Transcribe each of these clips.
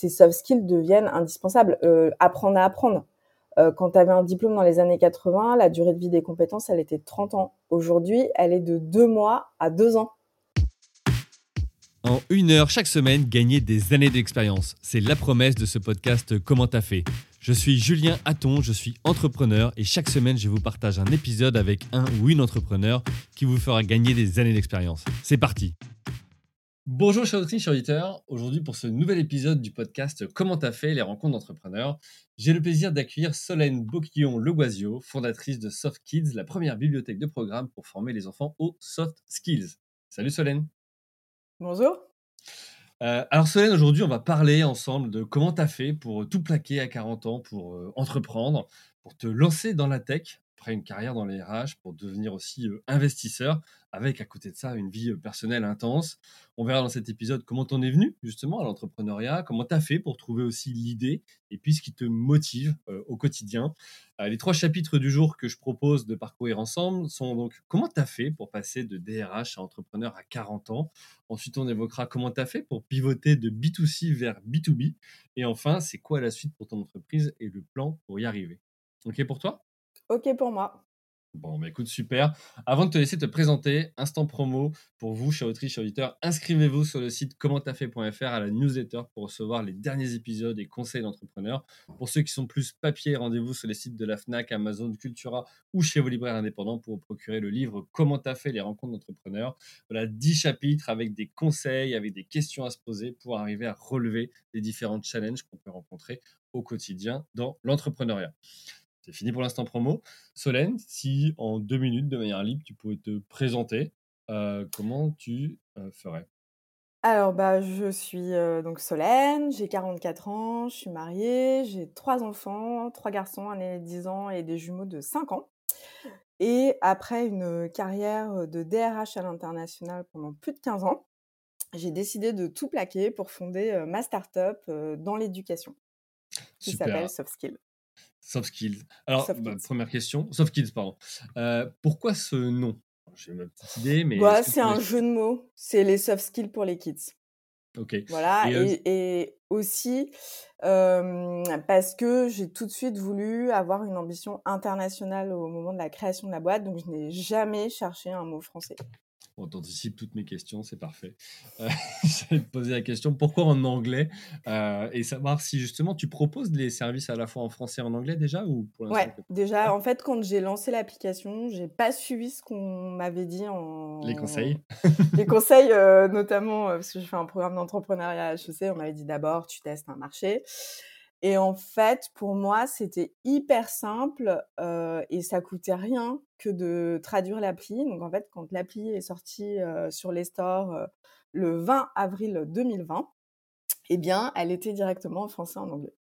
ces soft skills deviennent indispensables. apprendre à apprendre. quand tu avais un diplôme dans les années 80, la durée de vie des compétences, elle était de 30 ans. Aujourd'hui, elle est de 2 mois à 2 ans. En une heure chaque semaine, gagner des années d'expérience. C'est la promesse de ce podcast Comment t'as fait? Je suis Julien Hatton, je suis entrepreneur et chaque semaine, je vous partage un épisode avec un ou une entrepreneur qui vous fera gagner des années d'expérience. C'est parti Bonjour chers auditeurs, chers auditeurs. Aujourd'hui pour ce nouvel épisode du podcast Comment t'as fait les rencontres d'entrepreneurs, j'ai le plaisir d'accueillir Solène Boquillon-Leguasio, fondatrice de Soft Kids, la première bibliothèque de programmes pour former les enfants aux soft skills. Salut Solène Bonjour. Euh, alors Solène, aujourd'hui, on va parler ensemble de comment tu as fait pour tout plaquer à 40 ans, pour euh, entreprendre, pour te lancer dans la tech, après une carrière dans les RH pour devenir aussi euh, investisseur, avec à côté de ça une vie euh, personnelle intense. On verra dans cet épisode comment t'en es venu justement à l'entrepreneuriat, comment tu as fait pour trouver aussi l'idée et puis ce qui te motive euh, au quotidien. les trois chapitres du jour que je propose de parcourir ensemble sont donc comment tu as fait pour passer de DRH à entrepreneur à 40 ans? Ensuite, on évoquera comment tu as fait pour pivoter de B2C vers B2B. Et enfin, c'est quoi la suite pour ton entreprise et le plan pour y arriver? OK pour toi? Ok pour moi. Bon, bah écoute, super. Avant de te laisser te présenter, instant promo pour vous, chers autrices, chers auditeurs, inscrivez-vous sur le site commenttafait.fr à la newsletter pour recevoir les derniers épisodes et conseils d'entrepreneurs. Pour ceux qui sont plus papier, rendez-vous sur les sites de la FNAC, Amazon, Cultura ou chez vos libraires indépendants pour vous procurer le livre Comment t'as fait les rencontres d'entrepreneurs. Voilà, 10 chapitres avec des conseils, avec des questions à se poser pour arriver à relever les différents challenges qu'on peut rencontrer au quotidien dans l'entrepreneuriat. C'est fini pour l'instant promo. Solène, si en deux minutes, de manière libre, tu pouvais te présenter, euh, comment tu euh, ferais? Alors, bah, je suis euh, donc Solène, j'ai 44 ans, je suis mariée, j'ai trois enfants, trois garçons, un aîné de 10 ans et des jumeaux de 5 ans. Et après une carrière de DRH à l'international pendant plus de 15 ans, j'ai décidé de tout plaquer pour fonder ma start-up dans l'éducation qui s'appelle Soft Skills. Soft skills. Alors, bah, première question. Soft skills, pardon. Euh, pourquoi ce nom? J'ai ma petite idée, mais. Bah, c'est un jeu de mots. C'est les soft skills pour les kids. Ok. Voilà. Et, aussi parce que j'ai tout de suite voulu avoir une ambition internationale au moment de la création de la boîte. Donc, je n'ai jamais cherché un mot français. On t'anticipe toutes mes questions, c'est parfait. Euh, je vais te poser la question pourquoi en anglais euh, et savoir si justement tu proposes les services à la fois en français et en anglais déjà ou pour Ouais, déjà en fait quand j'ai lancé l'application, j'ai pas suivi ce qu'on m'avait dit en les conseils? les conseils euh, notamment parce que je fais un programme d'entrepreneuriat à HEC, on m'avait dit d'abord tu testes un marché. Et en fait, pour moi, c'était hyper simple euh, et ça coûtait rien que de traduire l'appli. Donc en fait, quand l'appli est sortie euh, sur les stores euh, le 20 avril 2020, eh bien, elle était directement en français et en anglais.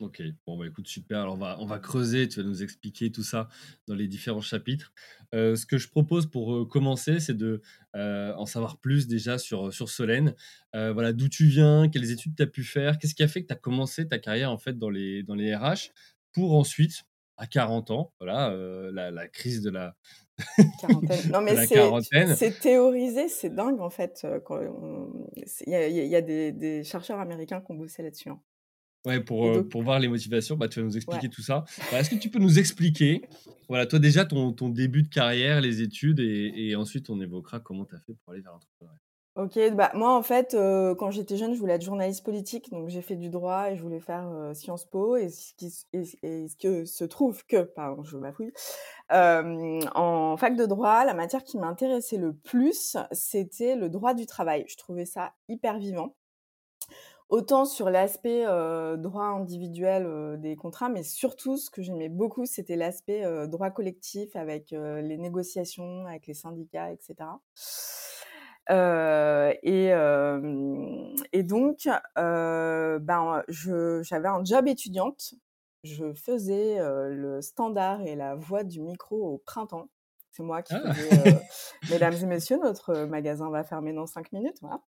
Ok, bon bah écoute, super. Alors on va, on va creuser, tu vas nous expliquer tout ça dans les différents chapitres. Euh, ce que je propose pour euh, commencer, c'est de euh, en savoir plus déjà sur, sur Solène. voilà, d'où tu viens, quelles études tu as pu faire, qu'est-ce qui a fait que tu as commencé ta carrière en fait dans les, dans les RH pour ensuite, à 40 ans, voilà, la, la, crise de la, quarantaine. Non, mais c'est théorisé, c'est dingue en fait. Il y a, des, des, chercheurs américains qui ont bossé là-dessus. Hein. Ouais, pour, euh, pour voir les motivations, bah, tu vas nous expliquer tout ça. Bah, est-ce que tu peux nous expliquer, voilà, toi déjà, ton, ton début de carrière, les études, et, et ensuite on évoquera comment tu as fait pour aller vers l'entrepreneuriat? Ok, bah moi en fait, euh, quand j'étais jeune, je voulais être journaliste politique, donc j'ai fait du droit et je voulais faire euh, Sciences Po. Et ce, qui, et, ce que se trouve que, pardon, je m'affouille, en fac de droit, la matière qui m'intéressait le plus, c'était le droit du travail. Je trouvais ça hyper vivant autant sur l'aspect droit individuel des contrats, mais surtout ce que j'aimais beaucoup, c'était l'aspect droit collectif avec les négociations, avec les syndicats, etc. et, et, donc, ben, j'avais un job étudiante. Je faisais le standard et la voix du micro au printemps. C'est moi qui ah! faisais, mesdames et messieurs, notre magasin va fermer dans cinq minutes. Voilà.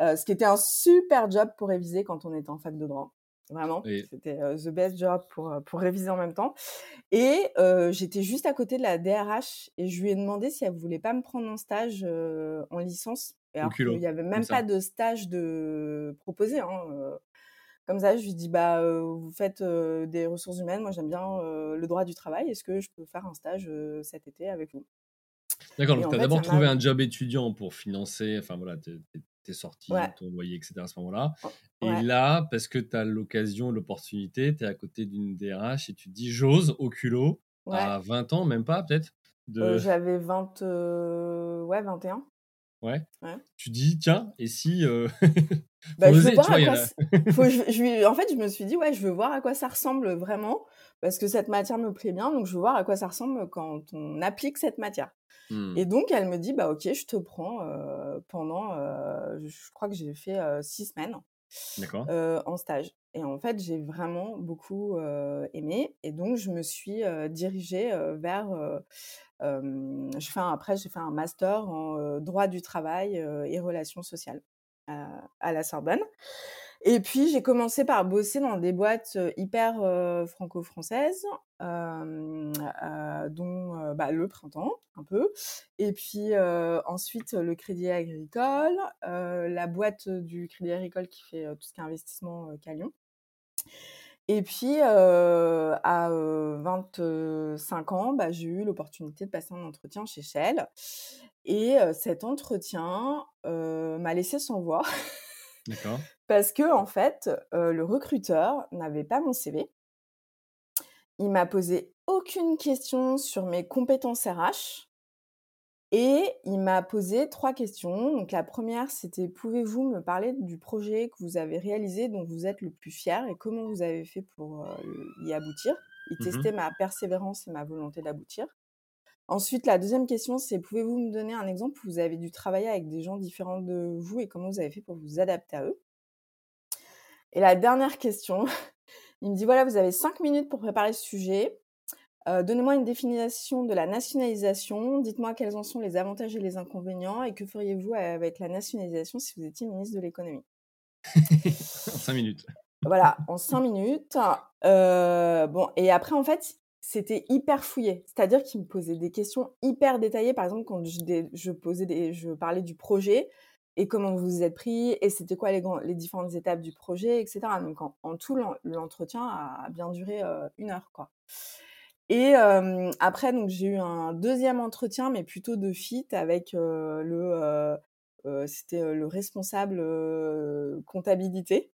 Euh, ce qui était un super job pour réviser quand on était en fac de droit. Vraiment, c'était euh, the best job pour, euh, pour réviser en même temps. Et j'étais juste à côté de la DRH et je lui ai demandé si elle voulait pas me prendre en stage en licence. Et alors qu'il n'y avait même pas de stage de proposé. Hein, Comme ça, je lui dis bah vous faites des ressources humaines, moi j'aime bien le droit du travail. Est-ce que je peux faire un stage cet été avec vous? D'accord, donc tu as d'abord trouvé un job étudiant pour financer, enfin voilà, tes sorties, ton loyer, etc. à ce moment-là. Oh, et là, parce que tu as l'occasion, l'opportunité, tu es à côté d'une DRH et tu te dis j'ose au culot à 20 ans, même pas peut-être de... J'avais 20, ouais, 21. Ouais. Tu dis, tiens, et si. Euh... bah, je veux voir à quoi Faut, je, je, en fait, je me suis dit, ouais, je veux voir à quoi ça ressemble vraiment, parce que cette matière me plaît bien, donc je veux voir à quoi ça ressemble quand on applique cette matière. Mmh. Et donc, elle me dit, bah, ok, je te prends euh, pendant, euh, je crois que j'ai fait euh, six semaines en stage. Et en fait, j'ai vraiment beaucoup aimé. Et donc, je me suis dirigée vers je fais après, j'ai fait un master en droit du travail et relations sociales à la Sorbonne. Et puis, j'ai commencé par bosser dans des boîtes hyper franco-françaises, dont bah, le printemps, un peu. Et puis, ensuite, le Crédit Agricole, la boîte du Crédit Agricole qui fait tout ce qui est investissement Calion. Et puis, à 25 ans, bah, j'ai eu l'opportunité de passer un entretien chez Shell. Et cet entretien m'a laissé sans voix. D'accord. Parce que, en fait, le recruteur n'avait pas mon CV. Il m'a posé aucune question sur mes compétences RH. Et il m'a posé trois questions. Donc la première, c'était pouvez-vous me parler du projet que vous avez réalisé dont vous êtes le plus fier et comment vous avez fait pour y aboutir? Il mmh testait ma persévérance et ma volonté d'aboutir. Ensuite, la deuxième question, c'est pouvez-vous me donner un exemple où vous avez dû travailler avec des gens différents de vous et comment vous avez fait pour vous adapter à eux? Et la dernière question, il me dit voilà, vous avez cinq minutes pour préparer ce sujet. Euh, donnez-moi une définition de la nationalisation. Dites-moi quels en sont les avantages et les inconvénients et que feriez-vous avec la nationalisation si vous étiez ministre de l'économie? En cinq minutes. Voilà, en cinq minutes. Euh, bon, et après, en fait, c'était hyper fouillé. C'est-à-dire qu'il me posait des questions hyper détaillées. Par exemple, quand je, posais je parlais du projet et comment vous vous êtes pris et c'était quoi les, différentes étapes du projet, etc. Donc, en, tout, l'entretien a bien duré euh, une heure, quoi. Et après, donc j'ai eu un deuxième entretien, mais plutôt de fit avec le, c'était le responsable comptabilité.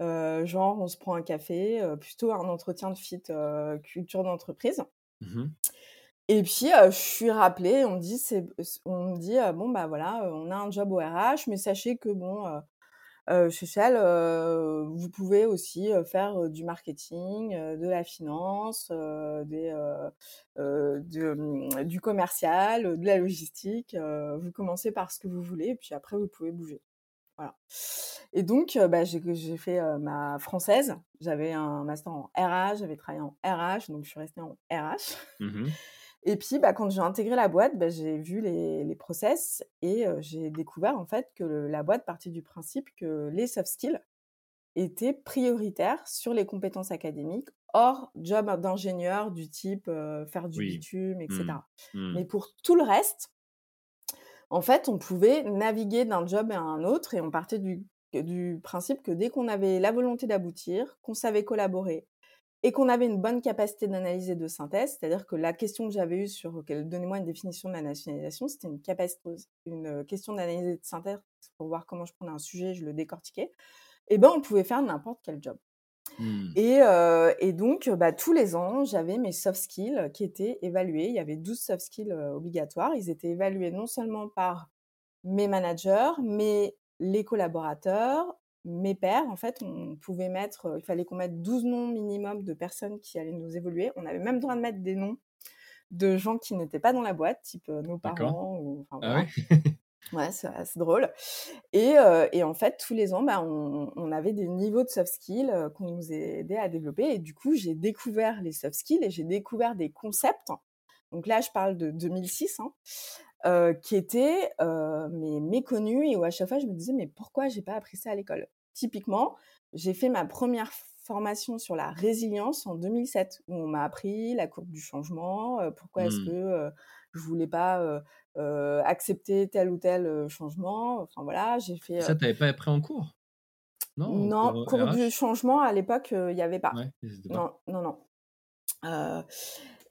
Genre, on se prend un café, plutôt un entretien de fit culture d'entreprise. Mmh Et puis, je suis rappelée, on me dit, on me dit bon, bah voilà, on a un job au RH, mais sachez que bon, chez Shell, vous pouvez aussi faire du marketing, de la finance, des, mmh, du commercial, de la logistique. vous commencez par ce que vous voulez, et puis après, vous pouvez bouger. Voilà. Et donc, bah, j'ai fait ma française. J'avais un master en RH, j'avais travaillé en RH, donc je suis restée en RH. Mmh et puis, bah, quand j'ai intégré la boîte, bah, j'ai vu les, les, process et j'ai découvert en fait que la boîte partait du principe que les soft skills étaient prioritaires sur les compétences académiques, hors job d'ingénieur du type faire du bitume, etc. Mmh. Mmh. Mais pour tout le reste, en fait, on pouvait naviguer d'un job à un autre et on partait du, principe que dès qu'on avait la volonté d'aboutir, qu'on savait collaborer, et qu'on avait une bonne capacité d'analyse et de synthèse, c'est-à-dire que la question que j'avais eue sur donnez-moi une définition de la nationalisation, c'était une, une euh, question d'analyse et de synthèse pour voir comment je prenais un sujet, je le décortiquais. Et ben on pouvait faire n'importe quel job. Mmh. Et, euh, et, donc, bah, tous les ans, j'avais mes soft skills qui étaient évalués. Il y avait 12 soft skills euh, obligatoires. Ils étaient évalués non seulement par mes managers, mais les collaborateurs, mes pairs, en fait, on pouvait mettre, il fallait qu'on mette 12 noms minimum de personnes qui allaient nous évoluer. On avait même droit de mettre des noms de gens qui n'étaient pas dans la boîte, type nos parents. Ou, enfin, ah ouais, c'est assez drôle. Et, et, en fait, tous les ans, bah, on, on, avait des niveaux de soft skills qu'on nous aidait à développer. Et du coup, j'ai découvert les soft skills et j'ai découvert des concepts. Donc là, je parle de 2006. Hein, euh, qui était euh, mais méconnu et où à chaque fois je me disais mais pourquoi j'ai pas appris ça à l'école? Typiquement, j'ai fait ma première formation sur la résilience en 2007 où on m'a appris la courbe du changement, pourquoi est-ce mmh. que je voulais pas accepter tel ou tel changement. Enfin voilà, j'ai fait. Ça t'avais pas appris en cours? Non, Non, cours du changement à l'époque, il y avait pas. Ouais? Non, non, non.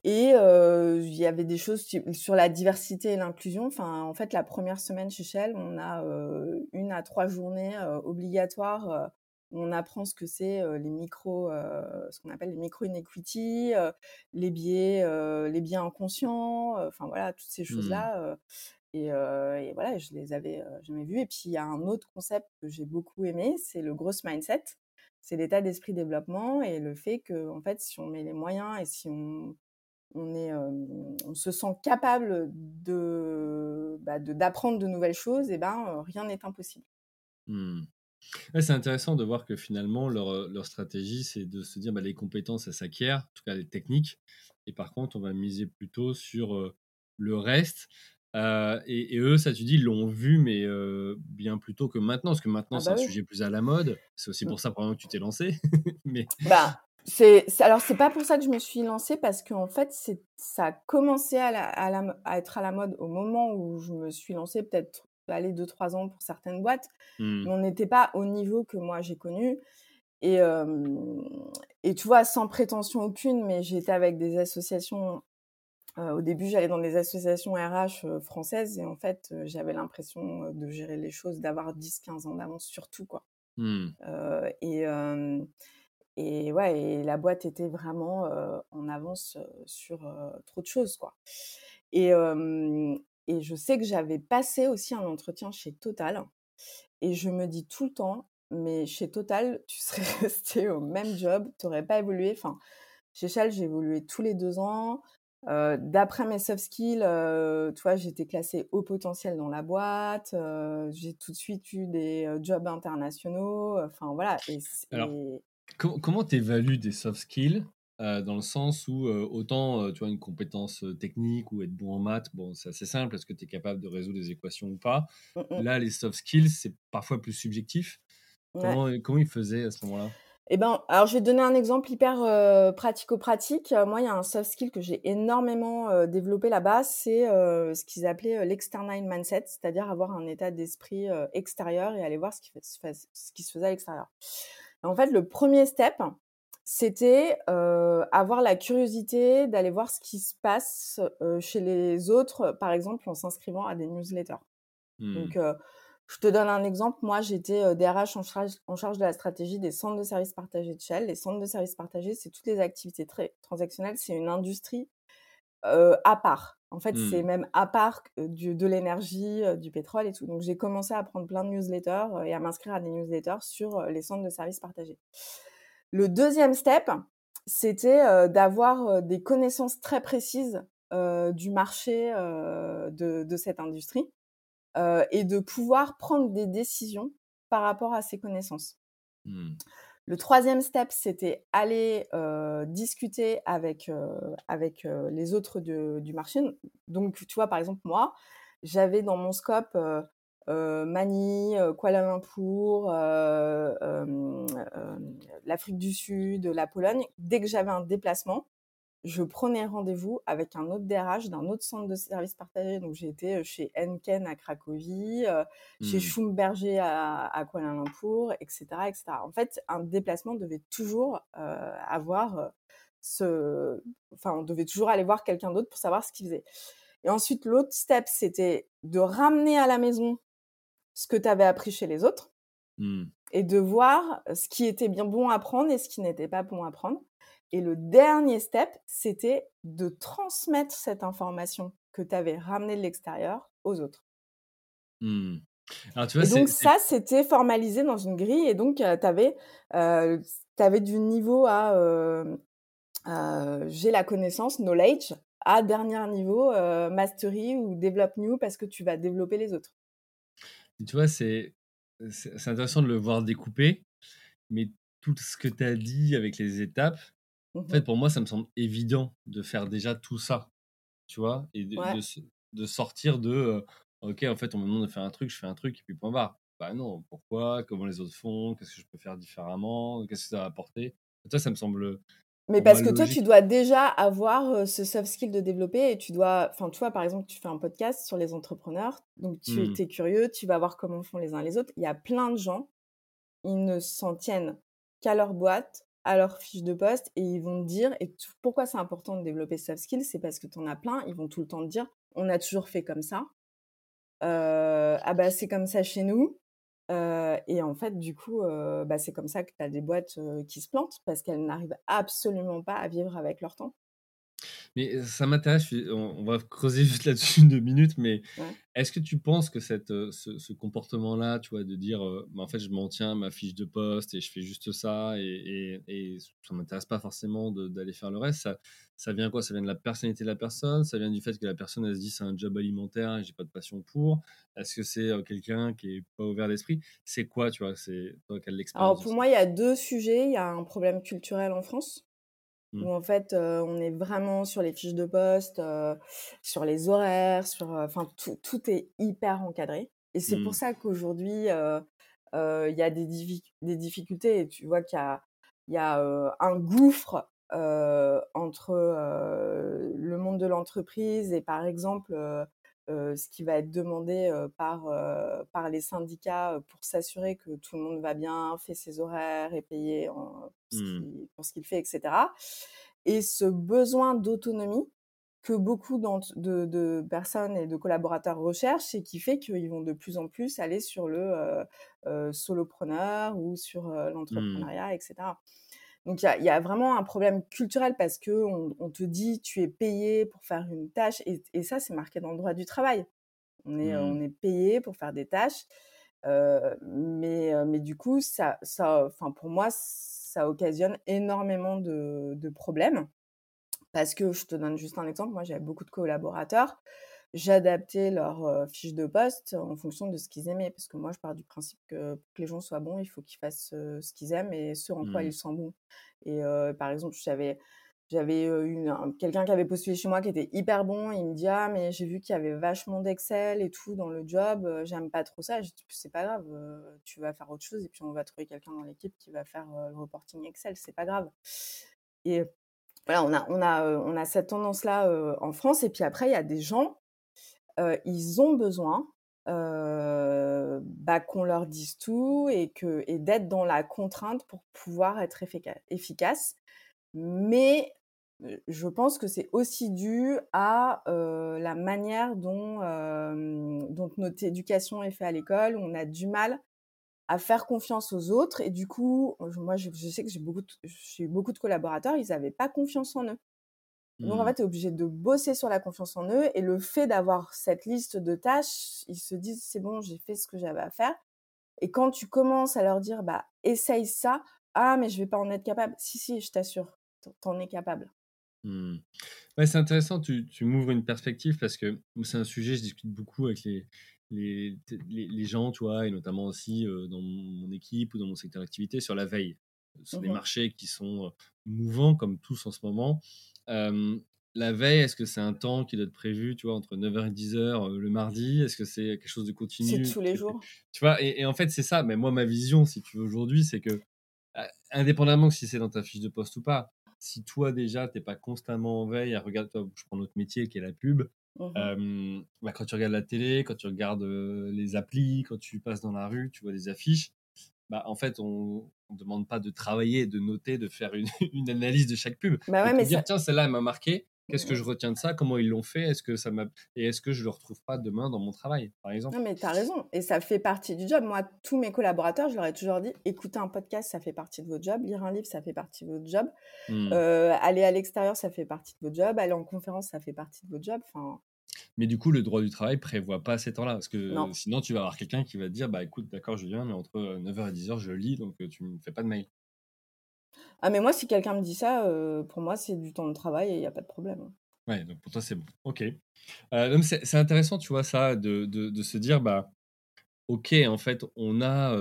Et il y avait des choses sur la diversité et l'inclusion. Enfin, en fait, la première semaine chez Shell, on a, 1 à 3 journées, obligatoires, on apprend ce que c'est, les micros, heu, ce qu'on appelle les micro inequity, heu, les biais, les biais inconscients, enfin voilà, toutes ces Mmh. choses-là, heu et voilà, je les avais, jamais vues et puis il y a un autre concept que j'ai beaucoup aimé, c'est le growth mindset. C'est l'état d'esprit développement et le fait qu'en fait, si on met les moyens et si on on est, hem, on se sent capable de, bah, de d'apprendre de nouvelles choses et ben, heu, rien n'est impossible. Mmh. Ouais, c'est intéressant de voir que finalement leur, heu, leur stratégie, c'est de se dire: «Bah, les compétences, ça s'acquiert, en tout cas les techniques et par contre, on va miser plutôt sur, heu, le reste». Heu et et eux, ça tu dis, ils l'ont vu, mais bien plus tôt que maintenant, parce que maintenant, Ah c'est bah un sujet plus à la mode. C'est aussi Mmh. pour ça probablement que tu t'es lancé, mais Bah, c'est alors c'est pas pour ça que je me suis lancée parce qu'en fait, ça a commencé à la à la mo à être à la mode au moment où je me suis lancée, peut-être, allez 2-3 ans pour certaines boîtes, mais mmh, on n'était pas au niveau que moi j'ai connu et et tu vois, sans prétention aucune, mais j'étais avec des associations au début, j'allais dans des associations RH, françaises et en fait, j'avais l'impression, de gérer les choses, d'avoir 10-15 ans d'avance sur tout, quoi. mmh, et et ouais et la boîte était vraiment, en avance, sur, trop de choses, quoi. Et et je sais que j'avais passé aussi un entretien chez Total et je me dis tout le temps: «Mais chez Total, tu serais resté au même job, tu aurais pas évolué». Enfin, chez Shell, j'ai évolué tous les 2 ans. D'après mes soft skills, tu vois, j'étais classée haut potentiel dans la boîte, j'ai tout de suite eu des, jobs internationaux, enfin voilà et alors et Com comment tu évalues des soft skills? Heu, dans le sens où, heu, autant, heu, tu vois, une compétence, technique ou être bon en maths, bon, c'est assez simple. Est-ce que tu es capable de résoudre des équations ou pas? mmh mh, Là, les soft skills, c'est parfois plus subjectif. ouais. Comment, comment ils faisaient à ce moment-là? Et ben, alors je vais te donner un exemple hyper, pratico-pratique. Moi, il y a un soft skill que j'ai énormément, développé là-bas, c'est, ce qu'ils appelaient, l'external mindset, c'est-à-dire avoir un état d'esprit, extérieur et aller voir ce qui fait ce qui se faisait à l'extérieur. En fait, le premier step, c'était, avoir la curiosité d'aller voir ce qui se passe, chez les autres, par exemple en s'inscrivant à des newsletters. Mmh. Donc, je te donne un exemple. Moi, j'étais, DRH en charge en charge de la stratégie des centres de services partagés de Shell. Les centres de services partagés, c'est toutes les activités très transactionnelles. C'est une industrie, à part. En fait, c'est Mmh. même à part du de l'énergie, du pétrole et tout. Donc j'ai commencé à prendre plein de newsletters, et à m'inscrire à des newsletters sur, les centres de services partagés. Le deuxième step, c'était, heu, d'avoir, heu, des connaissances très précises, heu, du marché, de de cette industrie et de pouvoir prendre des décisions par rapport à ces connaissances. Mmh. Le troisième step, c'était aller, discuter avec, avec, les autres de du marché. Donc tu vois, par exemple, moi, j'avais dans mon scope, heu, Manille, heu, Kuala Lumpur, hem, l'Afrique du Sud, la Pologne. Dès que j'avais un déplacement, je prenais rendez-vous avec un autre DRH d'un autre centre de services partagés. Donc, j'ai été euh, chez Henken à Cracovie, euh, chez Mmh. Schlumberger à, à Kuala Lumpur, etc., etc. En fait, un déplacement devait toujours euh, avoir euh, ce... Enfin, on devait toujours aller voir quelqu'un d'autre pour savoir ce qu'il faisait. Et ensuite, l'autre step, c'était de ramener à la maison ce que tu avais appris chez les autres Mmh. et de voir ce qui était bien bon à prendre et ce qui n'était pas bon à prendre. Et le dernier step, c'était de transmettre cette information que tu avais ramenée de l'extérieur aux autres. Alors tu vois, Et donc ça, c'était formalisé dans une grille et donc tu avais, tu avais du niveau à, heu heu, j'ai la connaissance, knowledge, à dernier niveau, heu, mastery ou develop new parce que tu vas développer les autres. Tu vois, c'est intéressant de le voir découpé, mais tout ce que tu as dit avec les étapes, Mmh en fait, mh. pour moi, ça me semble évident de faire déjà tout ça. Tu vois? Et de Ouais. de sortir de, OK, en fait, on me demande de faire un truc, je fais un truc et puis point barre. Bah non, pourquoi? Comment les autres font? Qu'est-ce que je peux faire différemment? Qu'est-ce que ça va apporter? Toi, ça me semble, Mais moi, parce que toi, tu dois déjà avoir, ce soft skill de développer et tu dois enfin, tu vois, par exemple, tu fais un podcast sur les entrepreneurs, donc tu Mmh. es curieux, tu vas voir comment font les uns les autres. Il y a plein de gens ils ne s'en tiennent qu'à leur boîte, à leur fiche de poste, et ils vont te dire, et pourquoi c'est important de développer soft skills, c'est parce que tu en as plein, ils vont tout le temps te dire, on a toujours fait comme ça, euh, ah bah c'est comme ça chez nous, euh, et en fait, du coup, euh, bah, c'est comme ça que tu des boîtes qui se plantent parce qu'elles n'arrivent absolument pas à vivre avec leur temps. Mais ça m'intéresse, on, va creuser juste là-dessus deux minutes, mais est-ce que tu penses que cette, ce, comportement-là, tu vois, de dire, bah, en fait, je m'en tiens à ma fiche de poste et je fais juste ça et, et, ça m'intéresse pas forcément d'aller faire le reste, ça, ça vient quoi? Ça vient de la personnalité de la personne? Ça vient du fait que la personne, elle se dit, c'est un job alimentaire et j'ai pas de passion pour? Est-ce que c'est quelqu'un qui est pas ouvert d'esprit? C'est quoi, tu vois? C'est toi, quelle l'expérience Alors, pour moi, il y a deux sujets. Il y a un problème culturel en France Mmh. où en fait on est vraiment sur les fiches de poste, sur les horaires, sur enfin tout, tout, est hyper encadré. Et c'est pour mmh. ça qu'aujourd'hui il y a des, des, difficultés. Et tu vois qu'il y a, y a un gouffre entre le monde de l'entreprise et par exemple ce qui va être demandé par, par les syndicats pour s'assurer que tout le monde va bien, fait ses horaires, et payé mmh. pour ce qu'il fait, etc. Et ce besoin d'autonomie que beaucoup de, de, personnes et de collaborateurs recherchent et qui fait qu'ils vont de plus en plus aller sur le solopreneur ou sur mmh. l'entrepreneuriat, etc. Donc il y, a, vraiment un problème culturel parce que on, te dit tu es payé pour faire une tâche et, ça c'est marqué dans le droit du travail. On est, on mmh. est payé pour faire des tâches, mais, mais du coup ça, ça, enfin pour moi ça occasionne énormément de, de problèmes parce que je te donne juste un exemple. Moi j'avais beaucoup de collaborateurs j'adaptais leur fiche de poste en fonction de ce qu'ils aimaient. Parce que moi, je pars du principe que pour que les gens soient bons, il faut qu'ils fassent ce qu'ils aiment et ce en quoi mmh. ils sont bons. Et par exemple, j'avais j'avais quelqu'un qui avait postulé chez moi qui était hyper bon. Il me dit ah mais j'ai vu qu'il y avait vachement d'Excel et tout dans le job. J'aime pas trop ça. Je dis c'est pas grave. tu vas faire autre chose et puis on va trouver quelqu'un dans l'équipe qui va faire le reporting Excel. C'est pas grave. Et voilà, on a on a on a cette tendance là en France. Et puis après il y a des gens ils ont besoin bah, qu'on leur dise tout et, d'être dans la contrainte pour pouvoir être efficace. Mais je pense que c'est aussi dû à la manière dont, notre éducation est faite à l'école. On a du mal à faire confiance aux autres et du coup, moi je, sais que j'ai j'ai beaucoup de collaborateurs, ils n'avaient pas confiance en eux. Donc, en mmh. fait, tu es obligé de bosser sur la confiance en eux. Et le fait d'avoir cette liste de tâches, ils se disent, c'est bon, j'ai fait ce que j'avais à faire. Et quand tu commences à leur dire, bah, essaye ça, ah, mais je vais pas en être capable. Si, si, je t'assure, t'en es capable. Mmh. Ouais, c'est intéressant, tu, tu m'ouvres une perspective parce que c'est un sujet, je discute beaucoup avec les, les, les, gens, tu vois, et notamment aussi dans mon équipe ou dans mon secteur d'activité sur la veille. Sur des mmh marchés qui sont mouvants comme tous en ce moment la veille, est-ce que c'est un temps qui doit être prévu, tu vois, entre 9h et 10h le mardi? Est-ce que c'est quelque chose de continu? C'est tous les jours. Tu vois, et, en fait, c'est ça. Mais moi, ma vision, si tu veux, aujourd'hui, c'est que, indépendamment si c'est dans ta fiche de poste ou pas, si toi, déjà, tu n'es pas constamment en veille, regarde, toi, je prends notre métier qui est la pub, mmh bah, quand tu regardes la télé, quand tu regardes les applis, quand tu passes dans la rue, tu vois des affiches, bah, en fait, on ne demande pas de travailler, de noter, de faire une, analyse de chaque pub. Bah ouais, mais dire, tiens, celle-là, elle m'a marqué. Qu'est-ce que je retiens de ça? Comment ils l'ont fait? Est-ce que ça m'a et est-ce que je le retrouve pas demain dans mon travail, par exemple? Non, mais tu as raison. Et ça fait partie du job. Moi, tous mes collaborateurs, je leur ai toujours dit écouter un podcast, ça fait partie de votre job. Lire un livre, ça fait partie de votre job. Mmh. Euh, aller à l'extérieur, ça fait partie de votre job. Aller en conférence, ça fait partie de votre job. Enfin, mais du coup, le droit du travail prévoit pas ces temps-là. Parce que sinon, tu vas avoir quelqu'un qui va te dire bah écoute, d'accord, je viens, mais entre 9h et 10h, je lis, donc tu ne me fais pas de mail. Ah, mais moi, si quelqu'un me dit ça, pour moi, c'est du temps de travail et il n'y a pas de problème. Ouais, donc pour toi, c'est bon. Ok. c'est intéressant, tu vois, ça, de, de, se dire bah ok, en fait, on a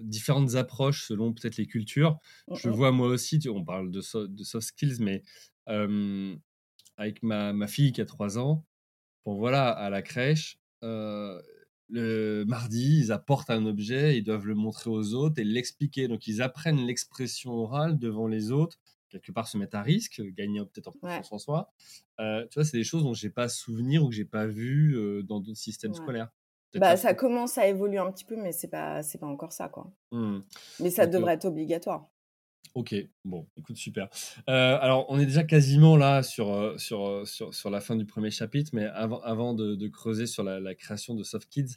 différentes approches selon peut-être les cultures. Je vois moi aussi, tu, on parle de, de soft skills, mais avec ma, ma, fille qui a 3 ans, Bon, voilà, à la crèche, le mardi, ils apportent un objet, ils doivent le montrer aux autres et l'expliquer. Donc, ils apprennent l'expression orale devant les autres, quelque part se mettre à risque, gagner peut-être en confiance en soi. tu vois, c'est des choses dont j'ai pas souvenir ou que j'ai pas vu dans d'autres systèmes scolaires. Bah, ça commence à évoluer un petit peu, mais c'est pas, c'est pas encore ça, quoi. Mmh. Mais ça devrait être obligatoire. Ok, bon, écoute, super. Euh, alors, on est déjà quasiment là sur, euh, sur, euh, sur, sur, la fin du premier chapitre, mais avant, avant de, creuser sur la, création de Soft Kids,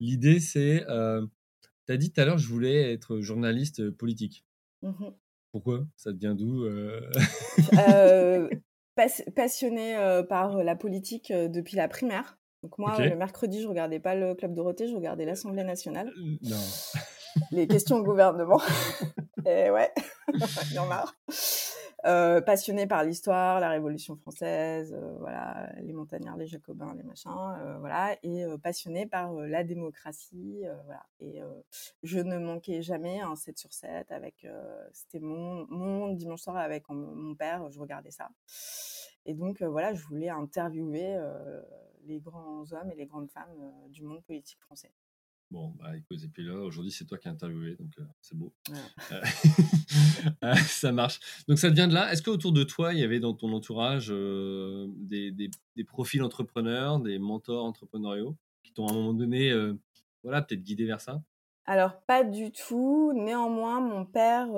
l'idée c'est, tu as dit tout à l'heure, je voulais être journaliste politique. Mmh Pourquoi? Ça te vient d'où Passionné par la politique depuis la primaire. Donc moi, le mercredi, je regardais pas le Club Dorothée, je regardais l'Assemblée nationale. Non. Les questions au gouvernement. Et ouais, il y en a. Euh, passionné par l'histoire, la Révolution française, euh, voilà, les montagnards, les jacobins, les machins, euh, voilà, et passionné par la démocratie, voilà. Et je ne manquais jamais un 7 sur 7 avec, c'était mon, mon dimanche soir avec mon père, je regardais ça. Et donc voilà, je voulais interviewer les grands hommes et les grandes femmes du monde politique français. Bon, bah écoute, et puis là, aujourd'hui, c'est toi qui as interviewé, donc euh, c'est beau. Euh, euh, ça marche. Donc ça vient de là. Est-ce qu'autour de toi, il y avait dans ton entourage des, des, des, profils entrepreneurs, des mentors entrepreneuriaux qui t'ont à un moment donné, voilà, peut-être guidé vers ça? Alors pas du tout. Néanmoins, mon père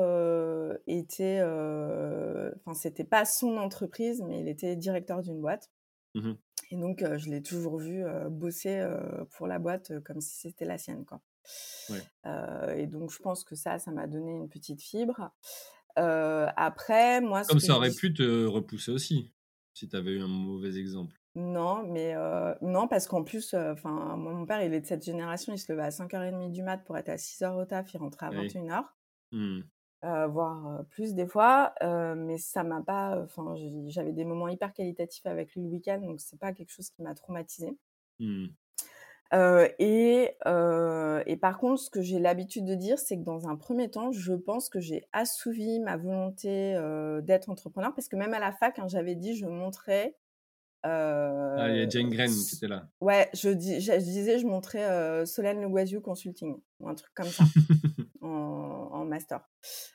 était, enfin c'était pas son entreprise, mais il était directeur d'une boîte. Mmh et donc, je l'ai toujours vu bosser pour la boîte comme si c'était la sienne. Quoi. et donc, je pense que ça, ça m'a donné une petite fibre. après, moi... Comme ça aurait pu te repousser aussi, si tu avais eu un mauvais exemple. Non, mais non, parce qu'en plus, enfin, mon père, il est de cette génération, il se levait à 5h30 du mat pour être à 6h au taf, il rentrait à 21h. Euh, voire plus des fois, euh, mais ça m'a pas. Enfin, j'avais des moments hyper qualitatifs avec lui le week-end, donc c'est pas quelque chose qui m'a traumatisé. Mmh. et, et, par contre, ce que j'ai l'habitude de dire, c'est que dans un premier temps, je pense que j'ai assouvi ma volonté d'être entrepreneur, parce que même à la fac, hein, j'avais dit, je montrais. ah, il y a Jane Green qui était là. Ouais, je, dis, je, disais, je montrais Solène Le Guazou Consulting, ou un truc comme ça. en, master,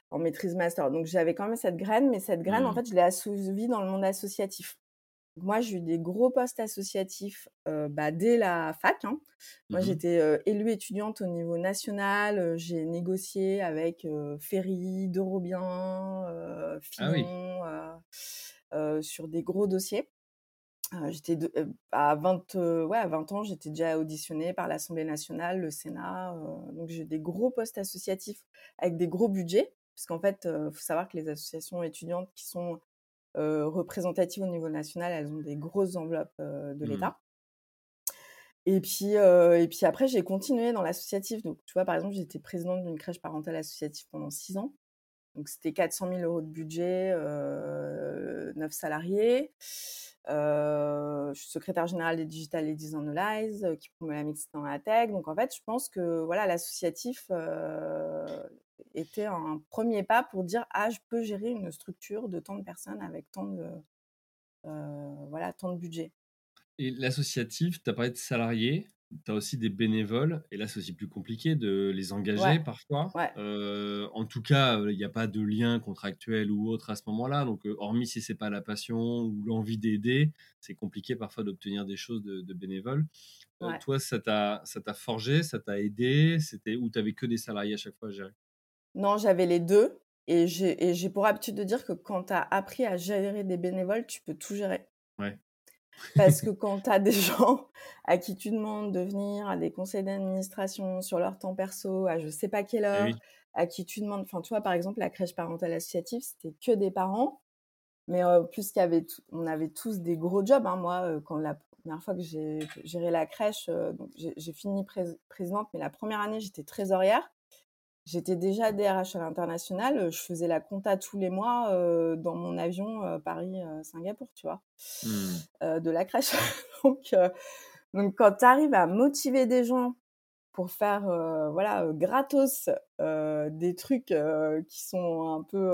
en maîtrise master. Donc j'avais quand même cette graine, mais cette graine, en mmh. fait, je l'ai assouvie dans le monde associatif. Moi, j'ai eu des gros postes associatifs euh, bah, dès la fac. Hein. Moi, mmh j'étais euh, élue étudiante au niveau national. Euh, j'ai négocié avec Ferry, Dorobien, ah Finon sur des gros dossiers j'étais à 20 ouais, à 20 ans, j'étais déjà auditionnée par l'Assemblée nationale, le Sénat, donc j'ai des gros postes associatifs avec des gros budgets parce qu'en fait, il faut savoir que les associations étudiantes qui sont représentatives au niveau national, elles ont des grosses enveloppes de mmh. l'État. Et puis, et puis après, j'ai continué dans l'associatif. Donc, tu vois, par exemple, j'étais présidente d'une crèche parentale associative pendant six ans. Donc, c'était 400 000 euros de budget, euh, 9 salariés. Euh, je suis secrétaire générale des Digital Ladies Analyze, euh, qui promeut la mixité dans la tech. Donc en fait, je pense que voilà, l'associatif euh, était un premier pas pour dire ah, je peux gérer une structure de tant de personnes avec tant de voilà, tant de budget. Et l'associatif, tu as parlé de salariés tu as aussi des bénévoles, et là c'est aussi plus compliqué de les engager parfois. Euh, en tout cas, il n'y a pas de lien contractuel ou autre à ce moment-là. Donc, euh, hormis si c'est pas la passion ou l'envie d'aider, c'est compliqué parfois d'obtenir des choses de, bénévoles. Euh, toi, ça t'a forgé, ça t'a aidé C'était où tu avais que des salariés à chaque fois à gérer? Non, j'avais les deux. Et j'ai pour habitude de dire que quand tu as appris à gérer des bénévoles, tu peux tout gérer. Ouais. Parce que quand tu as des gens à qui tu demandes de venir à des conseils d'administration sur leur temps perso, à je sais pas quelle eh heure, à qui tu demandes, enfin, tu vois, par exemple, la crèche parentale associative, c'était que des parents. Mais euh, plus qu'il y avait, on avait tous des gros jobs. Hein. Moi, euh, quand la première fois que j'ai géré la crèche, euh, j'ai fini présidente, mais la première année, j'étais trésorière. J'étais déjà DRH à l'international, je faisais la compta tous les mois dans mon avion Paris-Singapour, tu vois, mmh. de la crèche. donc, donc, quand tu arrives à motiver des gens pour faire, voilà, gratos des trucs qui sont un peu,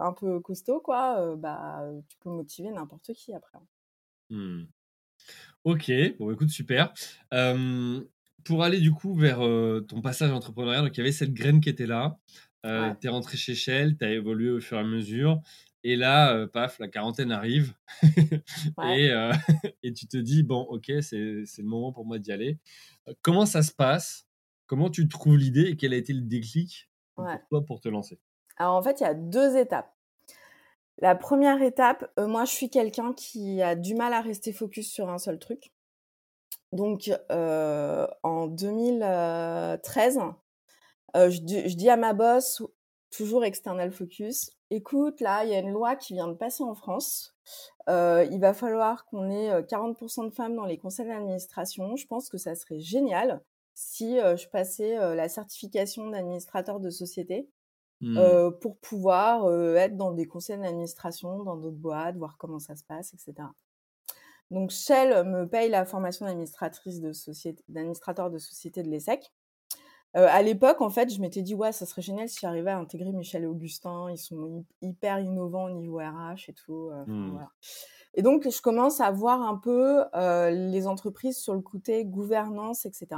un peu costauds, quoi, bah, tu peux motiver n'importe qui après. Hein. Mmh. Ok, bon, écoute, super pour aller du coup vers ton passage entrepreneurial, donc il y avait cette graine qui était là. Tu es rentré chez Shell, tu as évolué au fur et à mesure. Et là, paf, la quarantaine arrive. et, et, tu te dis, bon, ok, c'est le moment pour moi d'y aller. Comment ça se passe? Comment tu trouves l'idée et quel a été le déclic pour toi pour te lancer? Alors en fait, il y a deux étapes. La première étape, moi je suis quelqu'un qui a du mal à rester focus sur un seul truc. Donc en 2013, je, je, dis à ma boss, toujours external focus, écoute, là, il y a une loi qui vient de passer en France. Euh, il va falloir qu'on ait 40% de femmes dans les conseils d'administration. Je pense que ça serait génial si je passais la certification d'administrateur de société mmh. pour pouvoir être dans des conseils d'administration, dans d'autres boîtes, voir comment ça se passe, etc. Donc Shell me paye la formation d'administratrice de société, d'administrateur de société de l'ESSEC. Euh, à l'époque, en fait, je m'étais dit, ouais, ça serait génial si j'arrivais à intégrer Michel et Augustin. Ils sont hyper innovants au niveau RH et tout. Euh, mmh. voilà. Et donc, je commence à voir un peu euh, les entreprises sur le côté gouvernance, etc.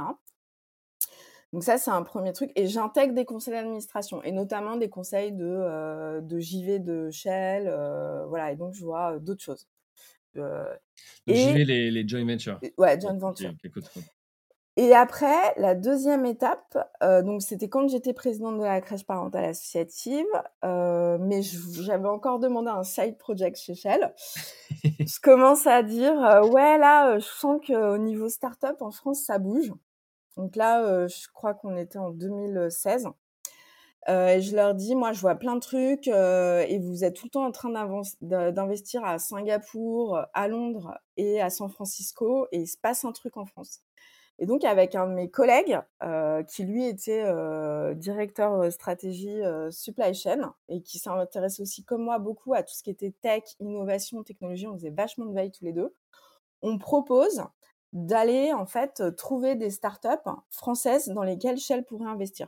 Donc ça, c'est un premier truc. Et j'intègre des conseils d'administration, et notamment des conseils de, de JV de Shell. voilà, et donc je vois d'autres choses. Et, JV, les, les joint ventures. Ouais, joint ventures. Et après, la deuxième étape, euh, donc c'était quand j'étais présidente de la crèche parentale associative, euh, mais j'avais encore demandé un side project chez Shell. je commence à dire, euh, ouais là, je sens qu'au niveau startup en France, ça bouge. Donc là, je crois qu'on était en 2016. Et je leur dis, moi, je vois plein de trucs et vous êtes tout le temps en train d'investir à Singapour, à Londres et à San Francisco et il se passe un truc en France. Et donc avec un de mes collègues euh, qui lui était euh, directeur euh, stratégie euh, supply chain et qui s'intéresse aussi comme moi beaucoup à tout ce qui était tech, innovation, technologie, on faisait vachement de veille tous les deux. On propose d'aller en fait trouver des startups françaises dans lesquelles Shell pourrait investir.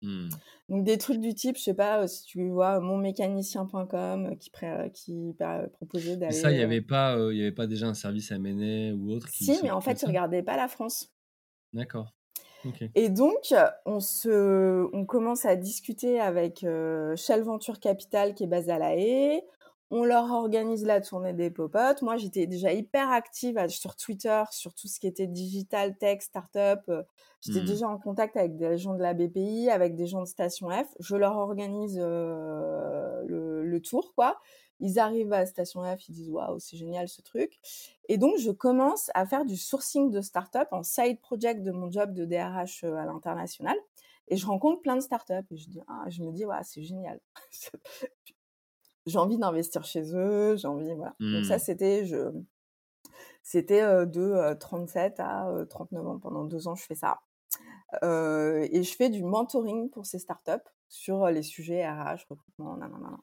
Mmh. Donc des trucs du type, je sais pas si tu vois monmécanicien.com qui, qui proposait d'aller. Ça, il n'y avait pas, y avait pas déjà un service à mener ou autre. Qui si, mais en fait, ils regardaient pas la France. D'accord. Et donc, on se, on commence à discuter avec Shell Venture Capital qui est basé à La Haye. On leur organise la tournée des popotes. Moi, j'étais déjà hyper active sur Twitter, sur tout ce qui était digital, tech, startup. J'étais mmh. déjà en contact avec des gens de la BPI, avec des gens de Station F. Je leur organise le, tour, quoi. Ils arrivent à Station F, ils disent waouh, c'est génial ce truc. Et donc, je commence à faire du sourcing de startup en side project de mon job de DRH à l'international. Et je rencontre plein de startups et je, dis, ah, je me dis, ouais, c'est génial. j'ai envie d'investir chez eux, j'ai envie, voilà. Donc ça, mmh. c'était, je, c'était de 37 à 39 ans. Pendant deux ans, je fais ça. et je fais du mentoring pour ces startups sur les sujets RH, recrutement, nanana.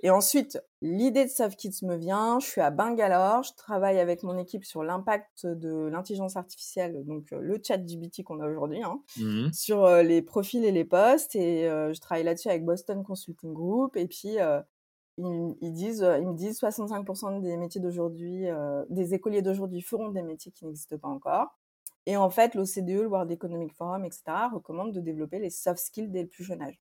Et ensuite, l'idée de SoftKids me vient. Je suis à Bangalore. Je travaille avec mon équipe sur l'impact de l'intelligence artificielle, donc le chat GBT qu'on a aujourd'hui, hein, mmh sur les profils et les postes. Et je travaille là-dessus avec Boston Consulting Group. Et puis, ils, disent, ils me disent 65% des métiers d'aujourd'hui, euh, des écoliers d'aujourd'hui feront des métiers qui n'existent pas encore. Et en fait, l'OCDE, le World Economic Forum, etc., recommande de développer les soft skills dès le plus jeune âge.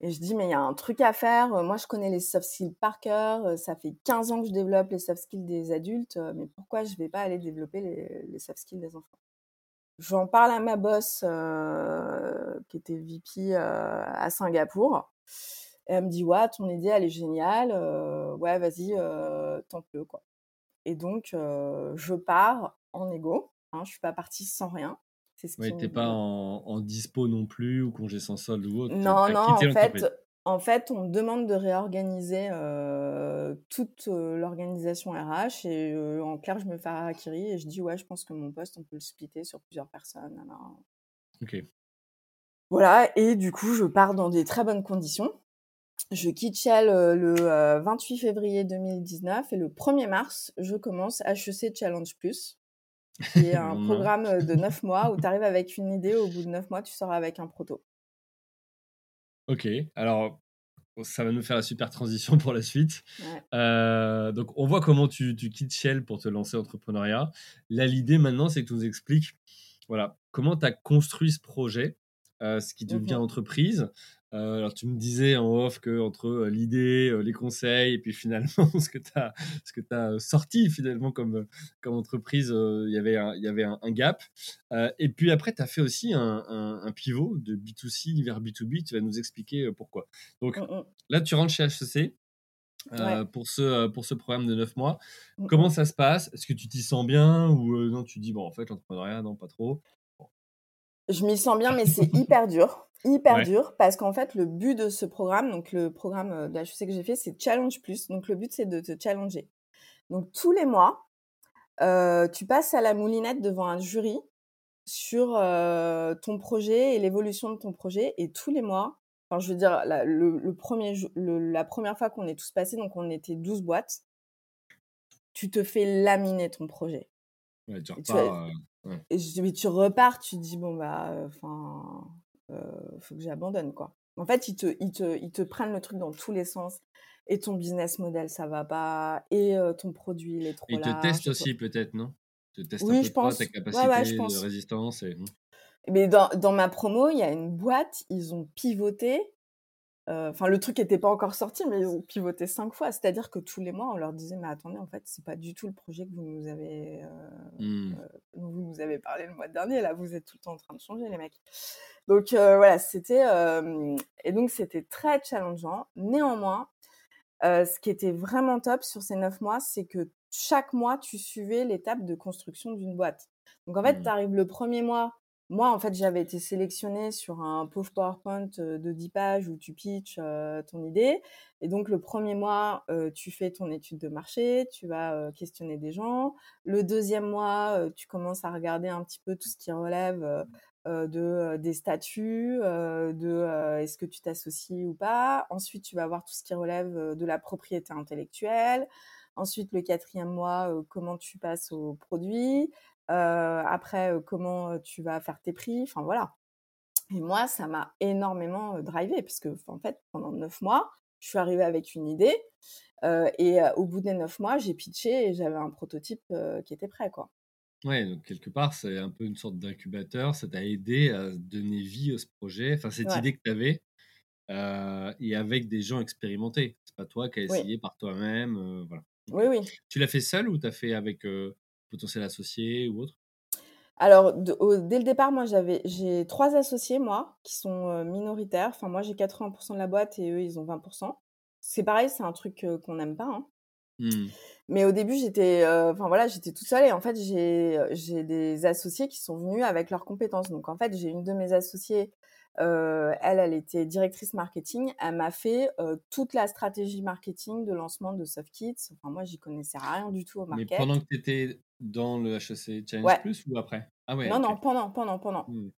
Et je dis, mais il y a un truc à faire. Moi, je connais les soft skills par cœur. Ça fait 15 ans que je développe les soft skills des adultes. Mais pourquoi je ne vais pas aller développer les, soft skills des enfants? J'en parle à ma boss, euh, qui était VP euh, à Singapour elle me dit ouais, ton idée elle est géniale, euh, ouais vas-y, euh, tente-le quoi. Et donc euh, je pars en égo, hein, je suis pas partie sans rien. C'est ce ouais, t'es pas en, en, dispo non plus ou congé sans solde ou autre. Non non, en fait, en fait, on me demande de réorganiser euh, toute l'organisation RH et en clair, je me fais harakiri et je dis ouais, je pense que mon poste, on peut le splitter sur plusieurs personnes. Alors... Ok. Voilà, et du coup, je pars dans des très bonnes conditions. Je quitte Shell le 28 février 2019 et le 1er mars, je commence HEC Challenge Plus, qui est un programme de 9 mois où tu arrives avec une idée, au bout de 9 mois, tu sors avec un proto. Ok, alors ça va nous faire la super transition pour la suite. donc, on voit comment tu, quittes Shell pour te lancer entrepreneuriat. Là, l'idée maintenant, c'est que tu nous expliques voilà, comment tu as construit ce projet, ce qui devient mmh entreprise, Euh, alors, tu me disais en off que entre l'idée, les conseils, et puis finalement, ce que tu as, ce que as sorti finalement comme, comme entreprise, il y avait un, il y avait un, gap. et puis après, tu as fait aussi un, un, pivot de B2C vers B2B. Tu vas nous expliquer pourquoi. Donc mmh, mmh. là, tu rentres chez HEC. pour, ce, pour ce programme de 9 mois. Mmh, Comment ça se passe? Est-ce que tu t'y sens bien ou non, tu dis, bon, en fait, l'entrepreneuriat, non, pas trop? Je m'y sens bien, mais c'est hyper dur hyper dur parce qu'en fait, le but de ce programme, donc le programme euh, de HEC que j'ai fait, c'est Challenge Plus. Donc le but, c'est de te challenger. Donc tous les mois, euh, tu passes à la moulinette devant un jury sur euh, ton projet et l'évolution de ton projet. Et tous les mois, enfin, je veux dire, la, le, premier, la première fois qu'on est tous passés, donc on était 12 boîtes, tu te fais laminer ton projet. Ouais, tu repars, et, tu, tu repars, tu te dis, bon, bah, enfin, faut que j'abandonne quoi. En fait, ils te, ils, te, ils te prennent le truc dans tous les sens. Et ton business model, ça va pas. Et euh, ton produit, il est trop Ils te testent aussi, peut-être, non? Ils te testent oui, un peu je pense. ta capacité de résistance. Et... Hmm. Mais dans, dans ma promo, il y a une boîte, ils ont pivoté euh, enfin, le truc n'était pas encore sorti, mais ils ont pivoté cinq fois. C'est-à-dire que tous les mois, on leur disait, mais attendez, en fait, c'est pas du tout le projet que vous nous avez, euh, mmh. euh, vous nous avez parlé le mois dernier. Là, vous êtes tout le temps en train de changer, les mecs. Donc voilà, c'était et donc c'était très challengeant. Néanmoins, ce qui était vraiment top sur ces neuf mois, c'est que chaque mois, tu suivais l'étape de construction d'une boîte. Donc en fait, mmh. tu arrives le premier mois, moi, en fait, j'avais été sélectionnée sur un pauvre PowerPoint de 10 pages où tu pitches ton idée. Et donc, le premier mois, tu fais ton étude de marché, tu vas questionner des gens. Le deuxième mois, tu commences à regarder un petit peu tout ce qui relève de, des statuts, de est-ce que tu t'associes ou pas. Ensuite, tu vas voir tout ce qui relève de la propriété intellectuelle. Ensuite, le quatrième mois, comment tu passes au produit après, comment tu vas faire tes prix, enfin voilà. Et moi, ça m'a énormément drivé, parce que en fait, pendant neuf mois, je suis arrivée avec une idée, et au bout des neuf mois, j'ai pitché et j'avais un prototype qui était prêt, quoi. Ouais, donc quelque part, c'est un peu une sorte d'incubateur, ça t'a aidé à donner vie à ce projet, enfin cette idée que tu avais, et avec des gens expérimentés. C'est pas toi qui as essayé par toi-même, voilà. Oui, oui. Tu l'as fait seul ou tu as fait avec potentiel associé ou autre? Alors, dès le départ, moi, j'avais, j'ai trois associés, moi, qui sont minoritaires. Enfin, moi, j'ai 80% de la boîte et eux, ils ont 20%. C'est pareil, c'est un truc qu'on n'aime pas. Hein. Mmh. Mais au début, j'étais, enfin voilà, j'étais toute seule et en fait, j'ai, j'ai des associés qui sont venus avec leurs compétences. Donc, en fait, j'ai une de mes associées elle, elle était directrice marketing. Elle m'a fait toute la stratégie marketing de lancement de SoftKits. Enfin, moi, j'y connaissais rien du tout au market. Mais pendant que tu étais dans le HEC Challenge Plus ou après? Ah ouais. Non, non, pendant, pendant, pendant. Mmh.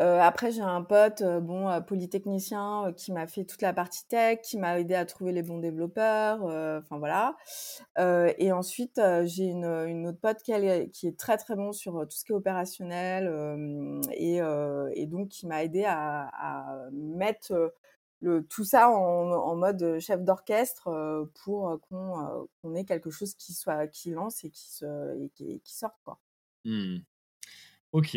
Euh, après, j'ai un pote, euh, bon, euh, polytechnicien, qui m'a fait toute la partie tech, qui m'a aidé à trouver les bons développeurs, enfin voilà. et ensuite, j'ai une, autre pote qui, est très très bon sur tout ce qui est opérationnel et, donc qui m'a aidé à, mettre tout ça en, mode chef d'orchestre pour qu'on ait quelque chose qui soit qui lance et qui se sorte quoi. Mmh. Ok,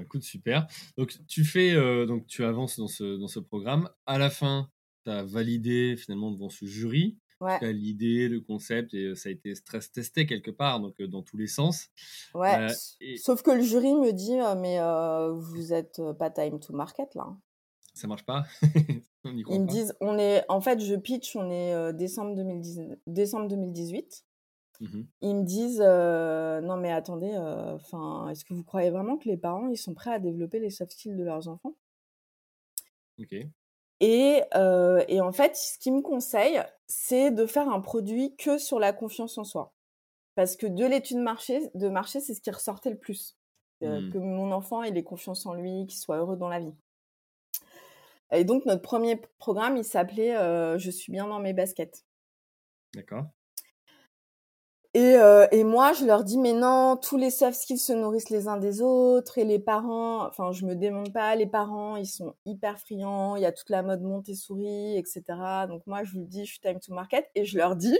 écoute, super. Donc, tu fais, donc, tu avances dans ce, dans ce programme. À la fin, tu as validé finalement devant ce jury. Ouais. Tu as l'idée, le concept, et ça a été stress testé quelque part, donc dans tous les sens. Ouais. Sauf que le jury me dit, mais vous êtes pas time to market là. Hein». Ça marche pas? Ils me disent, on est, en fait, je pitch, on est décembre, 2010, décembre 2018. Mmh ils me disent non mais attendez, enfin est-ce que vous croyez vraiment que les parents ils sont prêts à développer les soft skills de leurs enfants? Ok. Et, et en fait, ce qu'ils me conseillent, c'est de faire un produit que sur la confiance en soi, parce que de l'étude marché, de marché, c'est ce qui ressortait le plus, mmh. que mon enfant il ait confiance en lui, qu'il soit heureux dans la vie. Et donc notre premier programme, il s'appelait Je suis bien dans mes baskets. D'accord. Et, euh, et, moi, je leur dis, mais non, tous les soft skills se nourrissent les uns des autres. Et les parents, enfin, je me demande pas, les parents, ils sont hyper friands. Il y a toute la mode Montessori, etc. Donc moi, je vous dis, je suis time to market. Et je leur dis,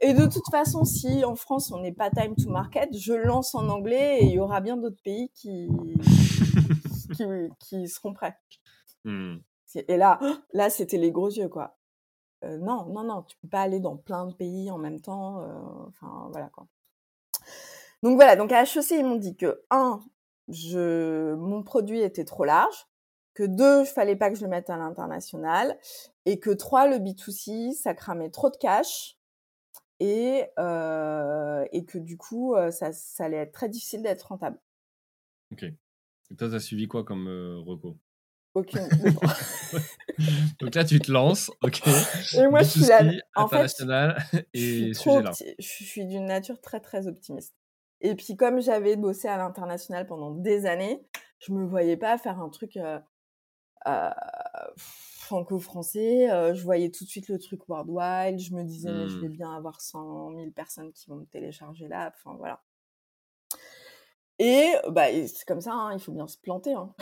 et de toute façon, si en France, on n'est pas time to market, je lance en anglais et il y aura bien d'autres pays qui, qui, qui, seront prêts. Mmh. Et là, là, c'était les gros yeux, quoi. Non, non, non, tu peux pas aller dans plein de pays en même temps. Enfin, voilà, quoi. Donc voilà, donc à HEC, ils m'ont dit que, un, je, mon produit était trop large, que deux, il fallait pas que je le mette à l'international, et que trois, le B2C, ça cramait trop de cash, et, euh, et que du coup, euh, ça, ça allait être très difficile d'être rentable. Ok. Et toi, tu as suivi quoi comme euh, Aucune. Donc là, tu te lances, ok. Et moi, je suis là. En et je suis, je suis d'une nature très, très optimiste. Et puis, comme j'avais bossé à l'international pendant des années, je me voyais pas faire un truc euh, euh, franco-français. Euh, je voyais tout de suite le truc worldwide. Je me disais, mais je vais mmh. bien avoir 100 000 personnes qui vont me télécharger là. Enfin, voilà. Et bah, c'est comme ça, hein, il faut bien se planter. Hein.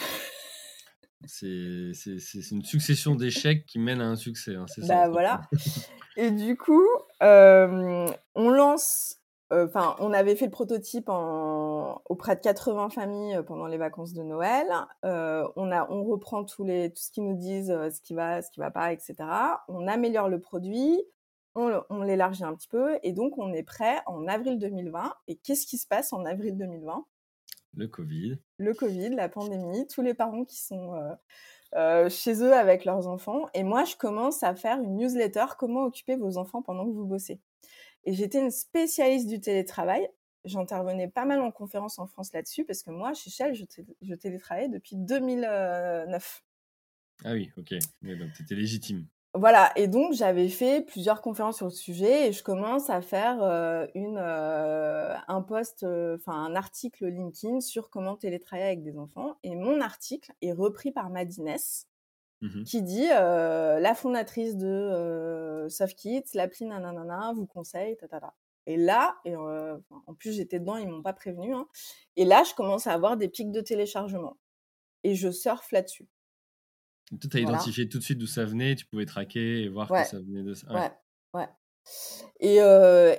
C'est une succession d'échecs qui mène à un succès. Hein, bah voilà. Et du coup, on lance Enfin, on avait fait le prototype auprès de 80 familles pendant les vacances de Noël. on, a, on reprend tous les, tout ce qu'ils nous disent, ce qui va, ce qui va pas, etc. On améliore le produit, on, on l'élargit un petit peu, et donc on est prêt en avril 2020. Et qu'est-ce qui se passe en avril 2020 Le Covid. Le Covid, la pandémie, tous les parents qui sont chez eux avec leurs enfants. Et moi, je commence à faire une newsletter, comment occuper vos enfants pendant que vous bossez. Et j'étais une spécialiste du télétravail. J'intervenais pas mal en conférence en France là-dessus parce que moi, chez Shell, je, télétravaillais depuis 2009. Ah oui, ok. donc, tu étais légitime. Voilà, et donc j'avais fait plusieurs conférences sur le sujet et je commence à faire euh, une, euh, un post, euh, un article LinkedIn sur comment télétravailler avec des enfants. Et mon article est repris par Madines, Mmh qui dit la fondatrice de SoftKit, l'appli nanana, vous conseille, ta, Et là, et, en plus j'étais dedans, ils m'ont pas prévenu. Hein, et là, je commence à avoir des pics de téléchargement. Et je surfe là-dessus. Tu as identifié tout de suite d'où ça venait, tu pouvais traquer et voir que ça venait de ça. Ouais, ouais. Et,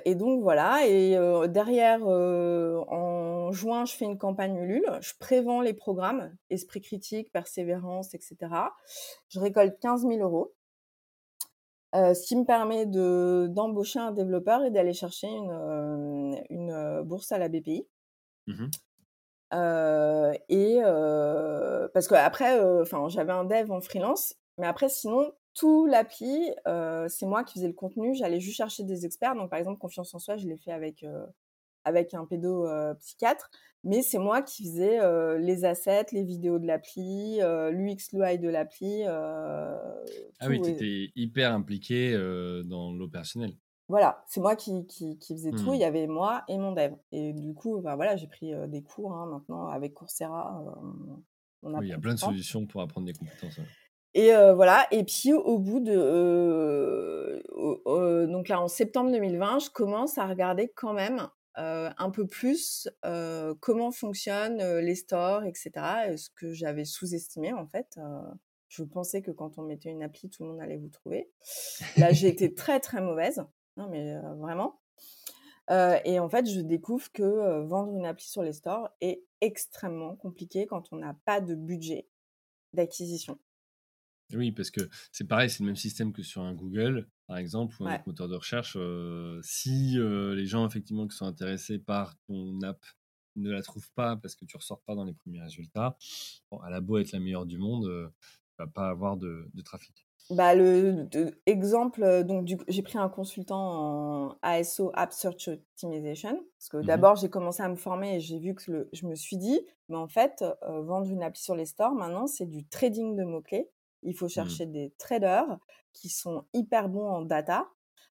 et donc voilà, et derrière, en juin, je fais une campagne Ulule, je prévends les programmes, esprit critique, persévérance, etc. Je récolte 15 000 euros, ce qui me permet d'embaucher un développeur et d'aller chercher une, une bourse à la BPI. Mmh et parce que après, enfin, j'avais un dev en freelance, mais après, sinon, tout l'appli, c'est moi qui faisais le contenu. J'allais juste chercher des experts. Donc, par exemple, confiance en soi, je l'ai fait avec, avec un pédopsychiatre. Mais c'est moi qui faisais les assets, les vidéos de l'appli, l'UX, l'UI de l'appli. ah oui, tu étais hyper impliqué dans l'opérationnel. Voilà, c'est moi qui, qui, faisais tout. Il y mmh. avait moi et mon dev. Et du coup, bah, voilà, j'ai pris des cours hein, maintenant avec Coursera. oui, il y a plein de solutions pour apprendre des compétences. Et voilà. Et puis au bout de donc là en septembre 2020, je commence à regarder quand même un peu plus comment fonctionnent les stores, etc. Ce que j'avais sous-estimé en fait. je pensais que quand on mettait une appli, tout le monde allait vous trouver. Là, j'ai été très très mauvaise. Non mais vraiment. et en fait, je découvre que vendre une appli sur les stores est extrêmement compliqué quand on n'a pas de budget d'acquisition. Oui, parce que c'est pareil, c'est le même système que sur un Google, par exemple, ou un autre moteur de recherche. si les gens, effectivement, qui sont intéressés par ton app ne la trouvent pas parce que tu ne ressors pas dans les premiers résultats, bon, elle a beau être la meilleure du monde, tu ne vas pas avoir de, trafic. Bah, le exemple, donc j'ai pris un consultant en ASO App Search Optimization parce que mmh d'abord j'ai commencé à me former et j'ai vu que le, je me suis dit, mais en fait, vendre une appli sur les stores maintenant c'est du trading de mots clés il faut mmh. chercher des traders qui sont hyper bons en data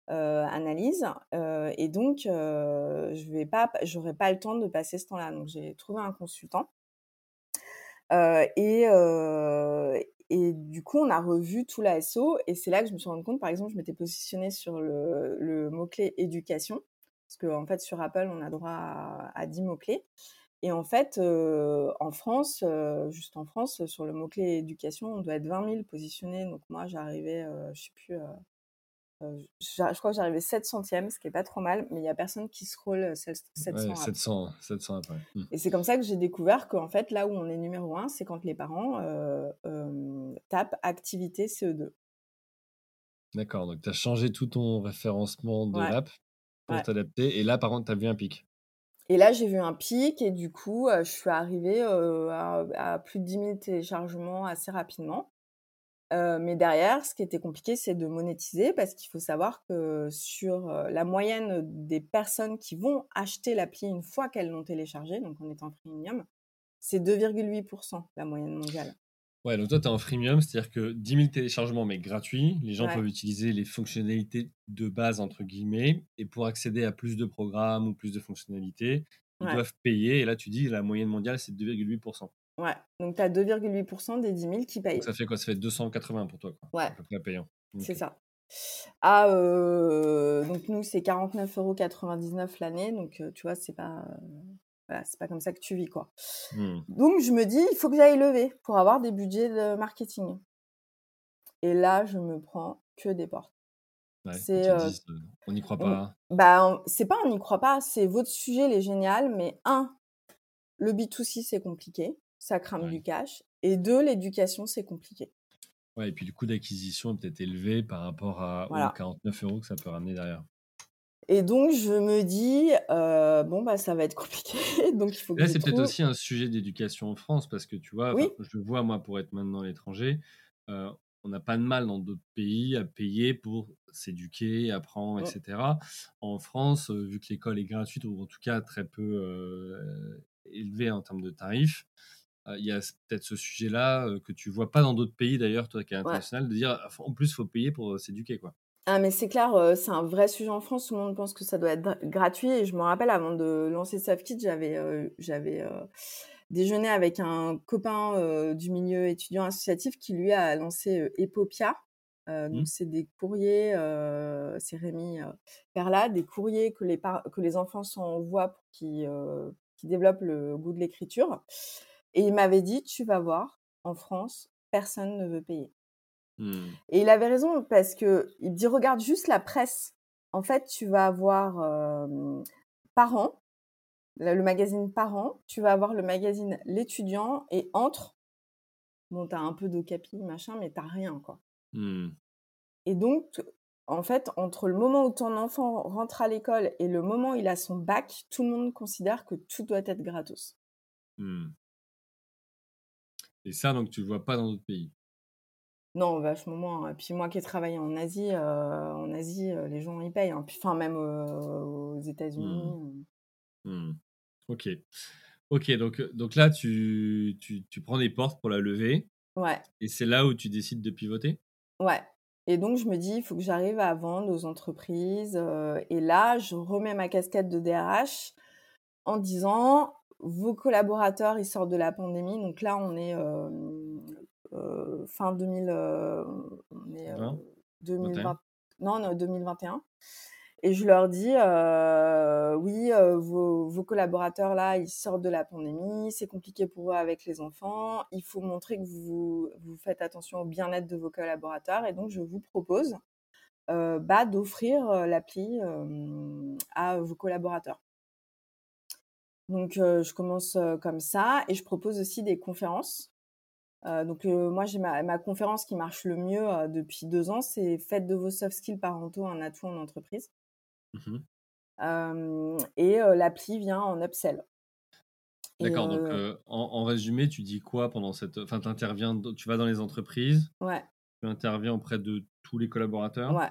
analyse et donc je vais pas j'aurai pas le temps de passer ce temps-là. Donc j'ai trouvé un consultant et et du coup on a revu tout l'ASO et c'est là que je me suis rendu compte par exemple je m'étais positionnée sur le, le mot clé éducation parce qu'en en fait sur Apple on a droit à, à 10 mots clés et en fait, en France, juste en France, sur le mot-clé éducation, on doit être 20 000 positionnés. Donc moi, j'arrivais, je sais plus, je crois que j'arrivais 700e, ce qui est pas trop mal, mais il y a personne qui scroll 700 ouais, 700, 700 après. Mmh. Et c'est comme ça que j'ai découvert qu'en fait, là où on est numéro un, c'est quand les parents tapent activité CE2. D'accord, donc tu as changé tout ton référencement de l'app pour t'adapter. Et là, par contre, tu as vu un pic. Et là, j'ai vu un pic et du coup, je suis arrivée à, à, plus de 10 000 téléchargements assez rapidement. Euh, mais derrière, ce qui était compliqué, c'est de monétiser parce qu'il faut savoir que sur euh, la moyenne des personnes qui vont acheter l'appli une fois qu'elles l'ont téléchargée, donc on est en freemium, c'est 2,8% la moyenne mondiale. Ouais, donc toi, tu es en freemium, c'est-à-dire que 10 000 téléchargements, mais gratuits. Les gens peuvent utiliser les fonctionnalités de base, entre guillemets, et pour accéder à plus de programmes ou plus de fonctionnalités, ils doivent payer. Et là, tu dis la moyenne mondiale, c'est 2,8%. Ouais, donc tu as 2,8% des 10 000 qui payent. ça fait quoi? Ça fait 280 pour toi, quoi. Ouais. À peu près payant. C'est ça. Ah, euh, donc nous, c'est 49,99 euros l'année. Donc, euh, tu vois, c'est pas, voilà, c'est pas comme ça que tu vis, quoi. Mmh. Donc, je me dis, il faut que j'aille lever pour avoir des budgets de marketing. Et là, je me prends que des portes. Ouais, c'est, euh, on n'y croit pas. bah, c'est pas on n'y croit pas, c'est votre sujet, il est génial, mais un, le B2C, c'est compliqué ça crame du cash. Et deux, l'éducation, c'est compliqué. Ouais, et puis le coût d'acquisition est peut-être élevé par rapport à, aux 49 euros que ça peut ramener derrière. Et donc, je me dis, euh, bon, bah, ça va être compliqué. donc, il faut que Là, c'est peut-être aussi un sujet d'éducation en France, parce que tu vois, je vois, moi, pour être maintenant à l'étranger, euh, on n'a pas de mal dans d'autres pays à payer pour s'éduquer, apprendre, mmh. etc. En France, vu que l'école est gratuite, ou en tout cas très peu élevée en termes de tarifs, il y a peut-être ce sujet-là que tu vois pas dans d'autres pays d'ailleurs, toi qui es international, de dire en plus il faut payer pour s'éduquer quoi. Ah mais c'est clair, c'est un vrai sujet en France. Tout le monde pense que ça doit être gratuit. Et je me rappelle avant de lancer SoftKit, j'avais j'avais déjeuné avec un copain du milieu étudiant associatif qui lui a lancé Epopia. Mmh. Donc c'est des courriers, c'est Rémi Perla, des courriers que les que les enfants s'envoient pour qu'ils qui développent le goût de l'écriture. Et il m'avait dit, tu vas voir, en France, personne ne veut payer. Mmh. Et il avait raison parce que il dit, regarde juste la presse. En fait, tu vas avoir euh, Parents, le magazine Parents, tu vas avoir le magazine L'étudiant et Entre. Bon, t'as un peu d'ocapi, machin, mais t'as rien, quoi. Mmh. Et donc, en fait, entre le moment où ton enfant rentre à l'école et le moment où il a son bac, tout le monde considère que tout doit être gratos. Mmh. Et ça, donc, tu le vois pas dans d'autres pays? Non, vachement moins. Et puis moi qui ai travaillé en Asie, euh, en Asie, euh, les gens y payent. Hein. enfin, même aux États-Unis. Mmh. Mmh. Ok. Ok, donc, donc là, tu, tu, tu, prends des portes pour la lever. Ouais. Et c'est là où tu décides de pivoter? Ouais. Et donc, je me dis, il faut que j'arrive à vendre aux entreprises. Euh, et là, je remets ma casquette de DRH en disant, vos collaborateurs, ils sortent de la pandémie. Donc là, on est euh, euh, fin 2000, on est, 2020, non, non, 2021. Et je leur dis, euh, oui, vos, vos, collaborateurs là, ils sortent de la pandémie, c'est compliqué pour eux avec les enfants. Il faut montrer que vous, vous faites attention au bien-être de vos collaborateurs. Et donc, je vous propose bah, d'offrir l'appli à vos collaborateurs. Donc, je commence comme ça et je propose aussi des conférences. donc, moi, j'ai ma, conférence qui marche le mieux depuis deux ans, c'est Faites de vos soft skills parentaux un atout en entreprise. Mmh et l'appli vient en upsell. D'accord, donc en, résumé, tu dis quoi pendant cette. Enfin, tu tu vas dans les entreprises, ouais. tu interviens auprès de tous les collaborateurs. Ouais.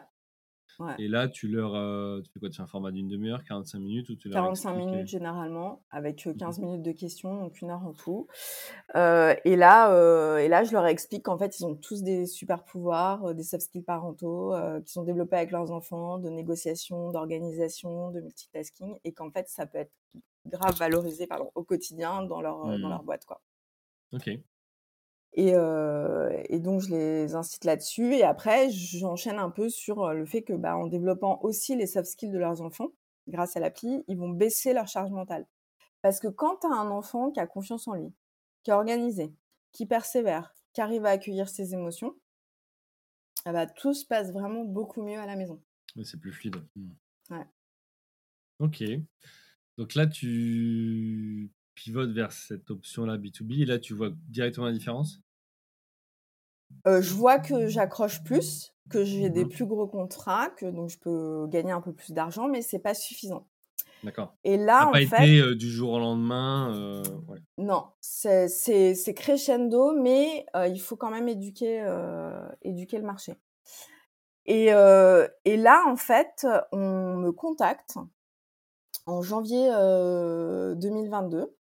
Et là, tu leur. Euh, tu fais quoi? Tu fais un format d'une demi-heure, 45 minutes ou tu 45 minutes généralement, avec 15 mmh minutes de questions, donc une heure en tout. Euh, et, là, euh, et là, je leur explique qu'en fait, ils ont tous des super pouvoirs, des soft skills parentaux, qui sont développés avec leurs enfants, de négociation, d'organisation, de multitasking, et qu'en fait, ça peut être grave valorisé pardon, au quotidien dans leur, dans mmh. leur boîte. Quoi. Ok. Et, et, donc, je les incite là-dessus. Et après, j'enchaîne un peu sur le fait que, bah, en développant aussi les soft skills de leurs enfants, grâce à l'appli, ils vont baisser leur charge mentale. Parce que quand tu as un enfant qui a confiance en lui, qui est organisé, qui persévère, qui arrive à accueillir ses émotions, ah bah, tout se passe vraiment beaucoup mieux à la maison. c'est plus fluide. Mmh. Ouais. Ok. Donc là, tu pivotes vers cette option-là B2B et là, tu vois directement la différence? Euh, je vois que j'accroche plus, que j'ai des Mmh plus gros contrats, que donc je peux gagner un peu plus d'argent, mais c'est pas suffisant. D'accord. Et là, en pas fait, été euh, du jour au lendemain. euh, ouais. non, c'est crescendo, mais euh, il faut quand même éduquer, éduquer le marché. Et, et là, en fait, on me contacte en janvier euh, 2022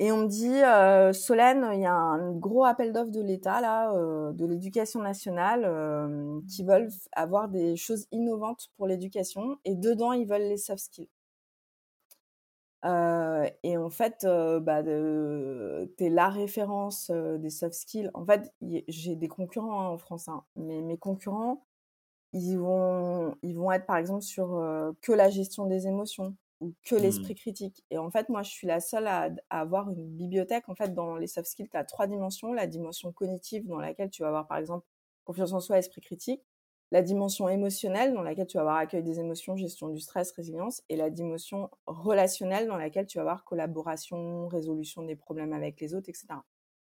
et on me dit euh, Solène, il y a un gros appel d'offres de l'État euh, de l'éducation nationale, euh, qui veulent avoir des choses innovantes pour l'éducation et dedans ils veulent les soft skills. Et en fait, bah, t'es la référence des soft skills. En fait, j'ai des concurrents hein, en France, hein, mais mes concurrents, ils vont, ils vont être par exemple sur que la gestion des émotions ou que Mmh. l'esprit critique. Et en fait, moi, je suis la seule à, à avoir une bibliothèque. En fait, dans les soft skills, tu as trois dimensions. La dimension cognitive, dans laquelle tu vas avoir par exemple confiance en soi, esprit critique. La dimension émotionnelle, dans laquelle tu vas avoir accueil des émotions, gestion du stress, résilience. Et la dimension relationnelle, dans laquelle tu vas avoir collaboration, résolution des problèmes avec les autres, etc.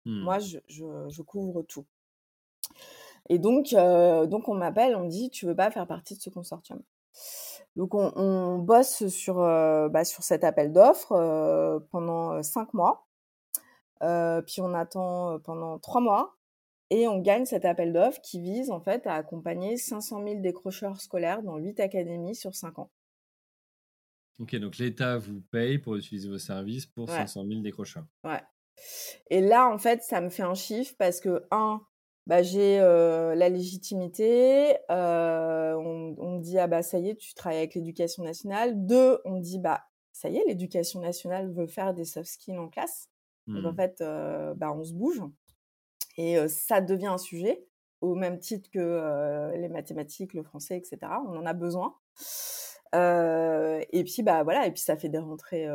Mmh. Moi, je, je, je couvre tout. Et donc, euh, donc on m'appelle, on me dit, tu veux pas faire partie de ce consortium? Donc, on, on bosse sur, euh, bah, sur cet appel d'offres euh, pendant euh, cinq mois. Puis on attend pendant trois mois et on gagne cet appel d'offres qui vise en fait à accompagner 500 000 décrocheurs scolaires dans huit académies sur cinq ans. Ok, donc l'État vous paye pour utiliser vos services pour Ouais. 500 000 décrocheurs. Ouais. Et là, en fait, ça me fait un chiffre parce que, un, bah, j'ai euh, la légitimité. euh, on, on me dit, ah bah ça y est, tu travailles avec l'éducation nationale. Deux, on me dit, bah ça y est, l'éducation nationale veut faire des soft skills en classe. Donc en Hmm. fait, euh, bah, on se bouge. Et ça devient un sujet, au même titre que les mathématiques, le français, etc. On en a besoin. Et puis bah voilà, et puis ça fait des rentrées,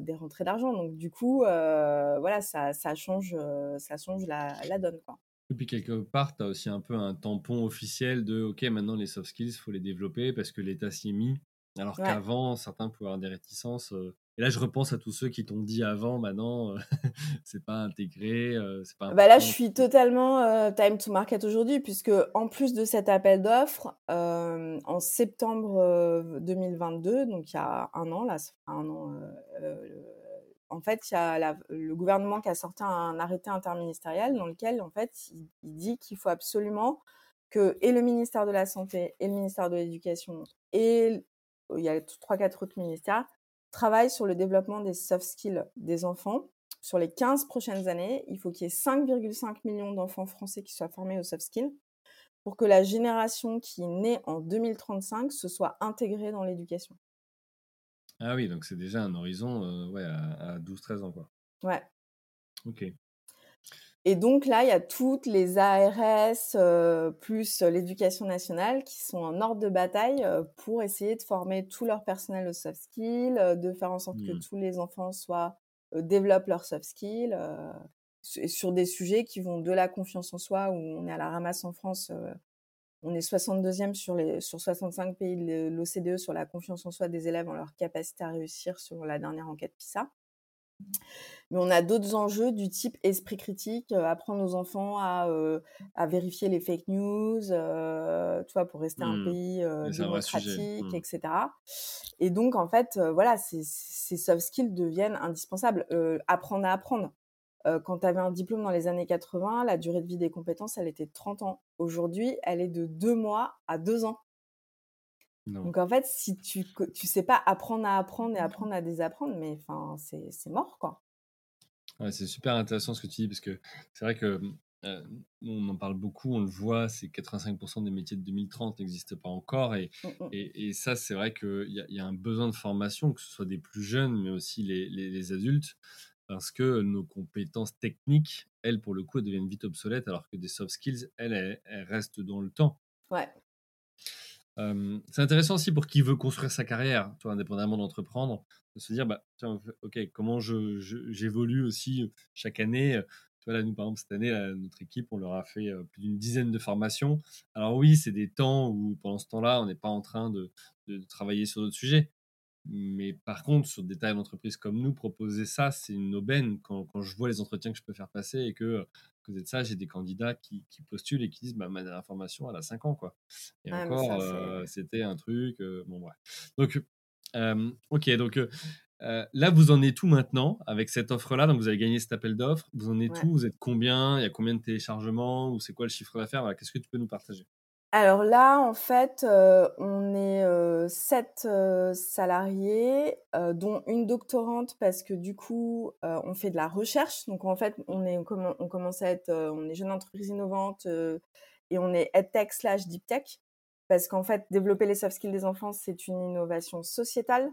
des rentrées d'argent. Donc du coup, voilà, ça, ça change, ça change la, la donne quoi. Puis quelque part, tu as aussi un peu un tampon officiel de OK, maintenant les soft skills, il faut les développer parce que l'État s'y est mis. Alors Ouais. qu'avant, certains pouvaient avoir des réticences. euh. Et là, je repense à tous ceux qui t'ont dit avant, maintenant, euh, c'est pas intégré, euh, c'est pas Bah là, je suis totalement euh, time to market aujourd'hui, puisque en plus de cet appel d'offres, euh, en septembre euh, 2022, donc il y a un an, là, ça fait un an, euh, en fait, il y a le gouvernement qui a sorti un arrêté interministériel dans lequel, en fait, il, dit qu'il faut absolument que le ministère de la Santé et le ministère de l'Éducation et il y a trois, quatre autres ministères travaillent sur le développement des soft skills des enfants sur les 15 prochaines années, il faut qu'il y ait 5,5 millions d'enfants français qui soient formés aux soft skills pour que la génération qui née en 2035 se soit intégrée dans l'éducation. Ah oui, donc c'est déjà un horizon euh, ouais, à, à 12-13 ans. Quoi. Ouais. Ok. Et donc là, il y a toutes les ARS euh, plus l'éducation nationale qui sont en ordre de bataille euh, pour essayer de former tout leur personnel aux soft skills, euh, de faire en sorte que Hmm. tous les enfants soient euh, développent leurs soft skills euh, su- sur des sujets qui vont de la confiance en soi où on est à la ramasse en France. On est 62e sur, les, sur 65 pays de l'OCDE sur la confiance en soi des élèves en leur capacité à réussir sur la dernière enquête PISA. Mais on a d'autres enjeux du type esprit critique, euh, apprendre aux enfants à, euh, à vérifier les fake news, euh, tu vois, pour rester un Hmm. pays démocratique, Hmm. etc. Et donc, en fait, voilà, ces, ces soft skills deviennent indispensables. Apprendre à apprendre. Euh, quand tu avais un diplôme dans les années 80, la durée de vie des compétences, elle était de 30 ans. Aujourd'hui, elle est de deux mois à deux ans. Non. Donc en fait, si tu tu sais pas apprendre à apprendre et apprendre à désapprendre, mais enfin c'est c'est mort quoi. Ouais, c'est super intéressant ce que tu dis parce que c'est vrai que euh, on en parle beaucoup, on le voit, c'est 85% des métiers de 2030 n'existent pas encore et, Mm, mm. et, et ça, c'est vrai qu'il y, y a un besoin de formation, que ce soit des plus jeunes, mais aussi les, les- les adultes, parce que nos compétences techniques, elles, pour le coup, elles deviennent vite obsolètes, alors que des soft skills, elles, elles, elles restent dans le temps. Ouais. Euh, c'est intéressant aussi pour qui veut construire sa carrière, toi, indépendamment d'entreprendre, de se dire, bah, tiens, ok, comment je, j'évolue aussi chaque année. Tu Voilà, nous, par exemple, cette année, notre équipe, on leur a fait plus d'une dizaine de formations. Alors oui, c'est des temps où, pendant ce temps-là, on n'est pas en train de, de travailler sur d'autres sujets. Mais par contre, sur des tailles d'entreprise comme nous, proposer ça, c'est une aubaine quand, quand, je vois les entretiens que je peux faire passer et que, que de ça, j'ai des candidats qui, qui, postulent et qui disent bah, ma dernière formation, elle a 5 ans. Quoi. Et encore, c'était un truc. bon, ouais. Donc, ok, donc là, vous en êtes tout maintenant avec cette offre-là? Donc, vous avez gagné cet appel d'offres. Vous en êtes tout Vous êtes combien? Il y a combien de téléchargements? Ou c'est quoi le chiffre d'affaires? Qu'est-ce que tu peux nous partager? Alors là, en fait, on est sept salariés, dont une doctorante parce que du coup, on fait de la recherche. Donc en fait, on est on commence à être, on est jeune entreprise innovante et on est EdTech slash Deep Tech parce qu'en fait, développer les soft skills des enfants, c'est une innovation sociétale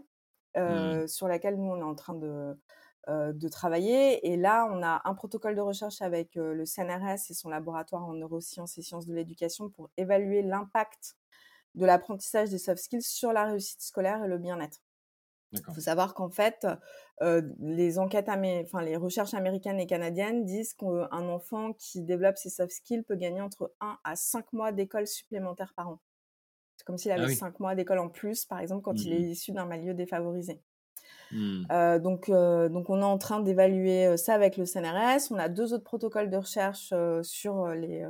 mmh. sur laquelle nous on est en train de euh, de travailler. Et là, on a un protocole de recherche avec euh, le CNRS et son laboratoire en neurosciences et sciences de l'éducation pour évaluer l'impact de l'apprentissage des soft skills sur la réussite scolaire et le bien-être. Il faut savoir qu'en fait, euh, les enquêtes, enfin les recherches américaines et canadiennes disent qu'un enfant qui développe ses soft skills peut gagner entre 1 à 5 mois d'école supplémentaire par an. C'est comme s'il ah avait 5 mois d'école en plus, par exemple, quand il est mmh issu d'un milieu défavorisé. Mmh. Euh, donc, euh, donc, on est en train d'évaluer euh, ça avec le CNRS. On a deux autres protocoles de recherche sur les,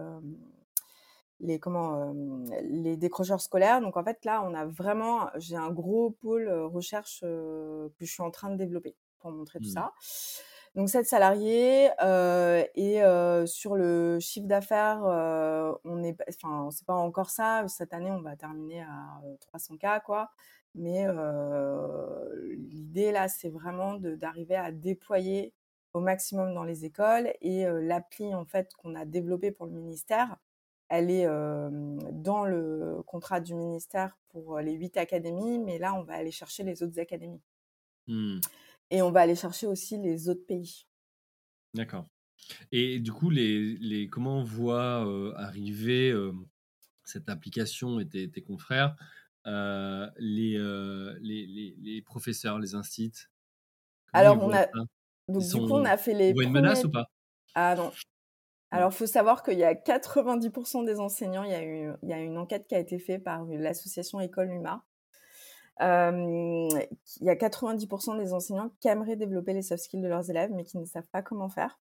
les, comment, les décrocheurs scolaires. Donc, en fait, là, on a vraiment, j'ai un gros pôle recherche que je suis en train de développer pour montrer tout mmh. ça. Donc, 7 salariés et sur le chiffre d'affaires, on est, enfin, c'est pas encore ça. Cette année, on va terminer à 300 k, quoi. Mais l'idée là, c'est vraiment d'arriver à déployer au maximum dans les écoles. Et l'appli en fait qu'on a développée pour le ministère, elle est dans le contrat du ministère pour les huit académies, mais là, on va aller chercher les autres académies. Mmh. Et on va aller chercher aussi les autres pays. D'accord. Et du coup, les, les, comment on voit arriver cette application et tes confrères euh, les, les, les, les, professeurs, les instituts Alors, on a, donc, du coup, on a fait les. une menace ou pas? Ah non. Alors, il faut savoir qu'il y a 90% des enseignants, il y, a eu, il y a une enquête qui a été faite par l'association École Numa. Euh, il y a 90% des enseignants qui aimeraient développer les soft skills de leurs élèves, mais qui ne savent pas comment faire.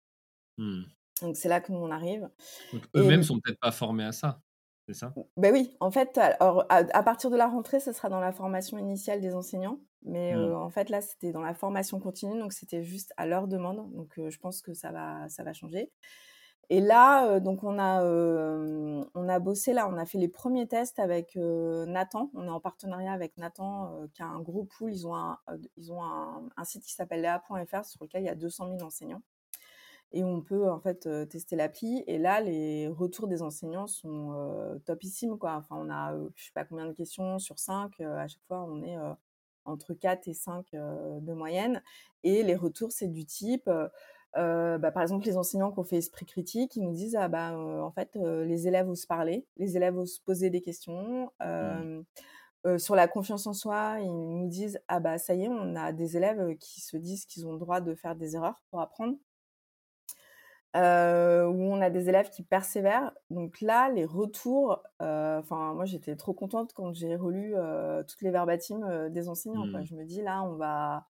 Mmh. Donc, c'est là que nous, on arrive. eux-mêmes ne sont peut-être pas formés à ça. C'est ça? Ben oui, en fait, alors, à, partir de la rentrée, ce sera dans la formation initiale des enseignants. Mais mmh. en fait, là, c'était dans la formation continue, donc c'était juste à leur demande. Donc, je pense que ça va, ça va changer. Et là, donc on a, on a bossé là, on a fait les premiers tests avec Nathan. On est en partenariat avec Nathan, qui a un gros pool. Ils ont un, ils ont un, site qui s'appelle lea.fr sur lequel il y a 200 000 enseignants et on peut en fait tester l'appli. Et là, les retours des enseignants sont topissimes. Quoi. Enfin, on a, je sais pas combien de questions sur 5. à chaque fois, on est entre 4 et 5 de moyenne. Et les retours, c'est du type, bah, par exemple, les enseignants qui ont fait esprit critique, ils nous disent, ah bah, en fait, les élèves osent parler, les élèves osent poser des questions. Mmh. sur la confiance en soi, ils nous disent ah bah ça y est, on a des élèves qui se disent qu'ils ont le droit de faire des erreurs pour apprendre. Euh, où on a des élèves qui persévèrent. Donc là, les retours, euh, enfin moi j'étais trop contente quand j'ai relu euh, toutes les verbatimes des enseignants. Mmh. Je me dis là, on va,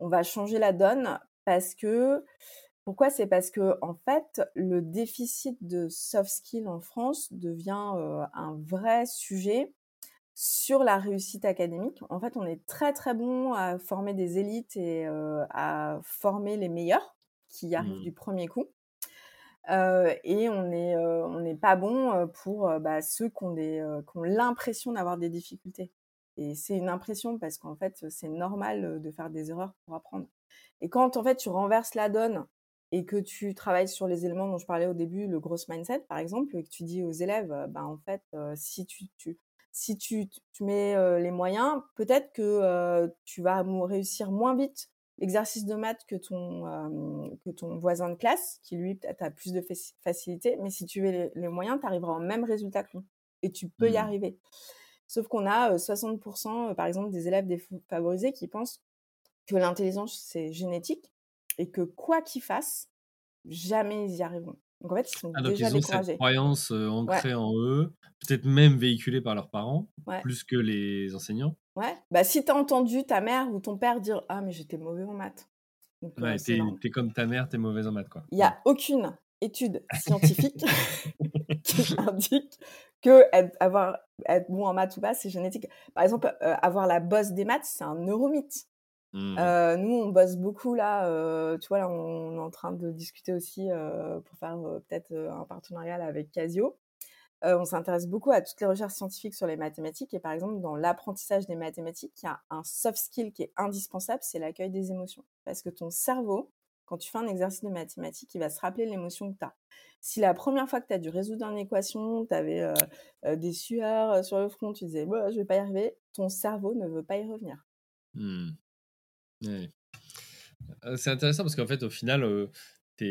on va changer la donne parce que pourquoi? C'est parce que en fait, le déficit de soft skills en France devient un vrai sujet sur la réussite académique. En fait, on est très très bon à former des élites et à former les meilleurs qui arrivent mmh. du premier coup. Euh, et on n'est on n'est pas bon pour bah, ceux qui ont, des, qui ont l'impression d'avoir des difficultés. Et c'est une impression parce qu'en fait, c'est normal de faire des erreurs pour apprendre. Et quand en fait tu renverses la donne et que tu travailles sur les éléments dont je parlais au début, le gross mindset par exemple, et que tu dis aux élèves, bah, en fait, si tu, tu si tu, tu mets les moyens, peut-être que tu vas réussir moins vite l'exercice de maths que ton, que ton voisin de classe, qui lui peut-être a plus de facilité, mais si tu veux les, moyens, tu arriveras au même résultat que lui. Et tu peux y mmh. arriver. Sauf qu'on a 60%, euh, euh, par exemple, des élèves défavorisés qui pensent que l'intelligence, c'est génétique et que quoi qu'ils fassent, jamais ils y arriveront. Donc en fait, ils sont Ah donc déjà ils ont cette découragés. croyance, heu, Ouais. ancrée en eux, peut-être même véhiculée par leurs parents, Ouais. plus que les enseignants? Ouais, bah, si tu as entendu ta mère ou ton père dire: «Ah mais j'étais mauvais en mathtes», donc heu, Ouais, c'est tu es énorme. tu es comme ta mère, tu es mauvaise en maths, quoi. Il y Mmh. a aucune étude scientifique qui indique qu'être avoir être bon en maths ou pas, c'est génétique. Par exemple, heu, avoir la bosse des maths, c'est un neuromythe. Mmh. Heu, nous, on bosse beaucoup là, heu, tu vois, là, on est en train de discuter aussi, heu, pour faire, peut-être, un partenariat là avec Casio. On s'intéresse beaucoup à toutes les recherches scientifiques sur les mathématiques et par exemple, dans l'apprentissage des mathématiques, il y a un soft skill qui est indispensable, c'est l'accueil des émotions. Parce que ton cerveau, quand tu fais un exercice de mathématiques, il va se rappeler l'émotion que tu as. Si la première fois que tu as dû résoudre une équation, tu avais, des sueurs, sur le front, tu disais: «Bah, je vais pas y arriver», ton cerveau ne veut pas y revenir. Mmh. Ouais. Heu, c'est intéressant parce qu'en fait, au final, heu, tu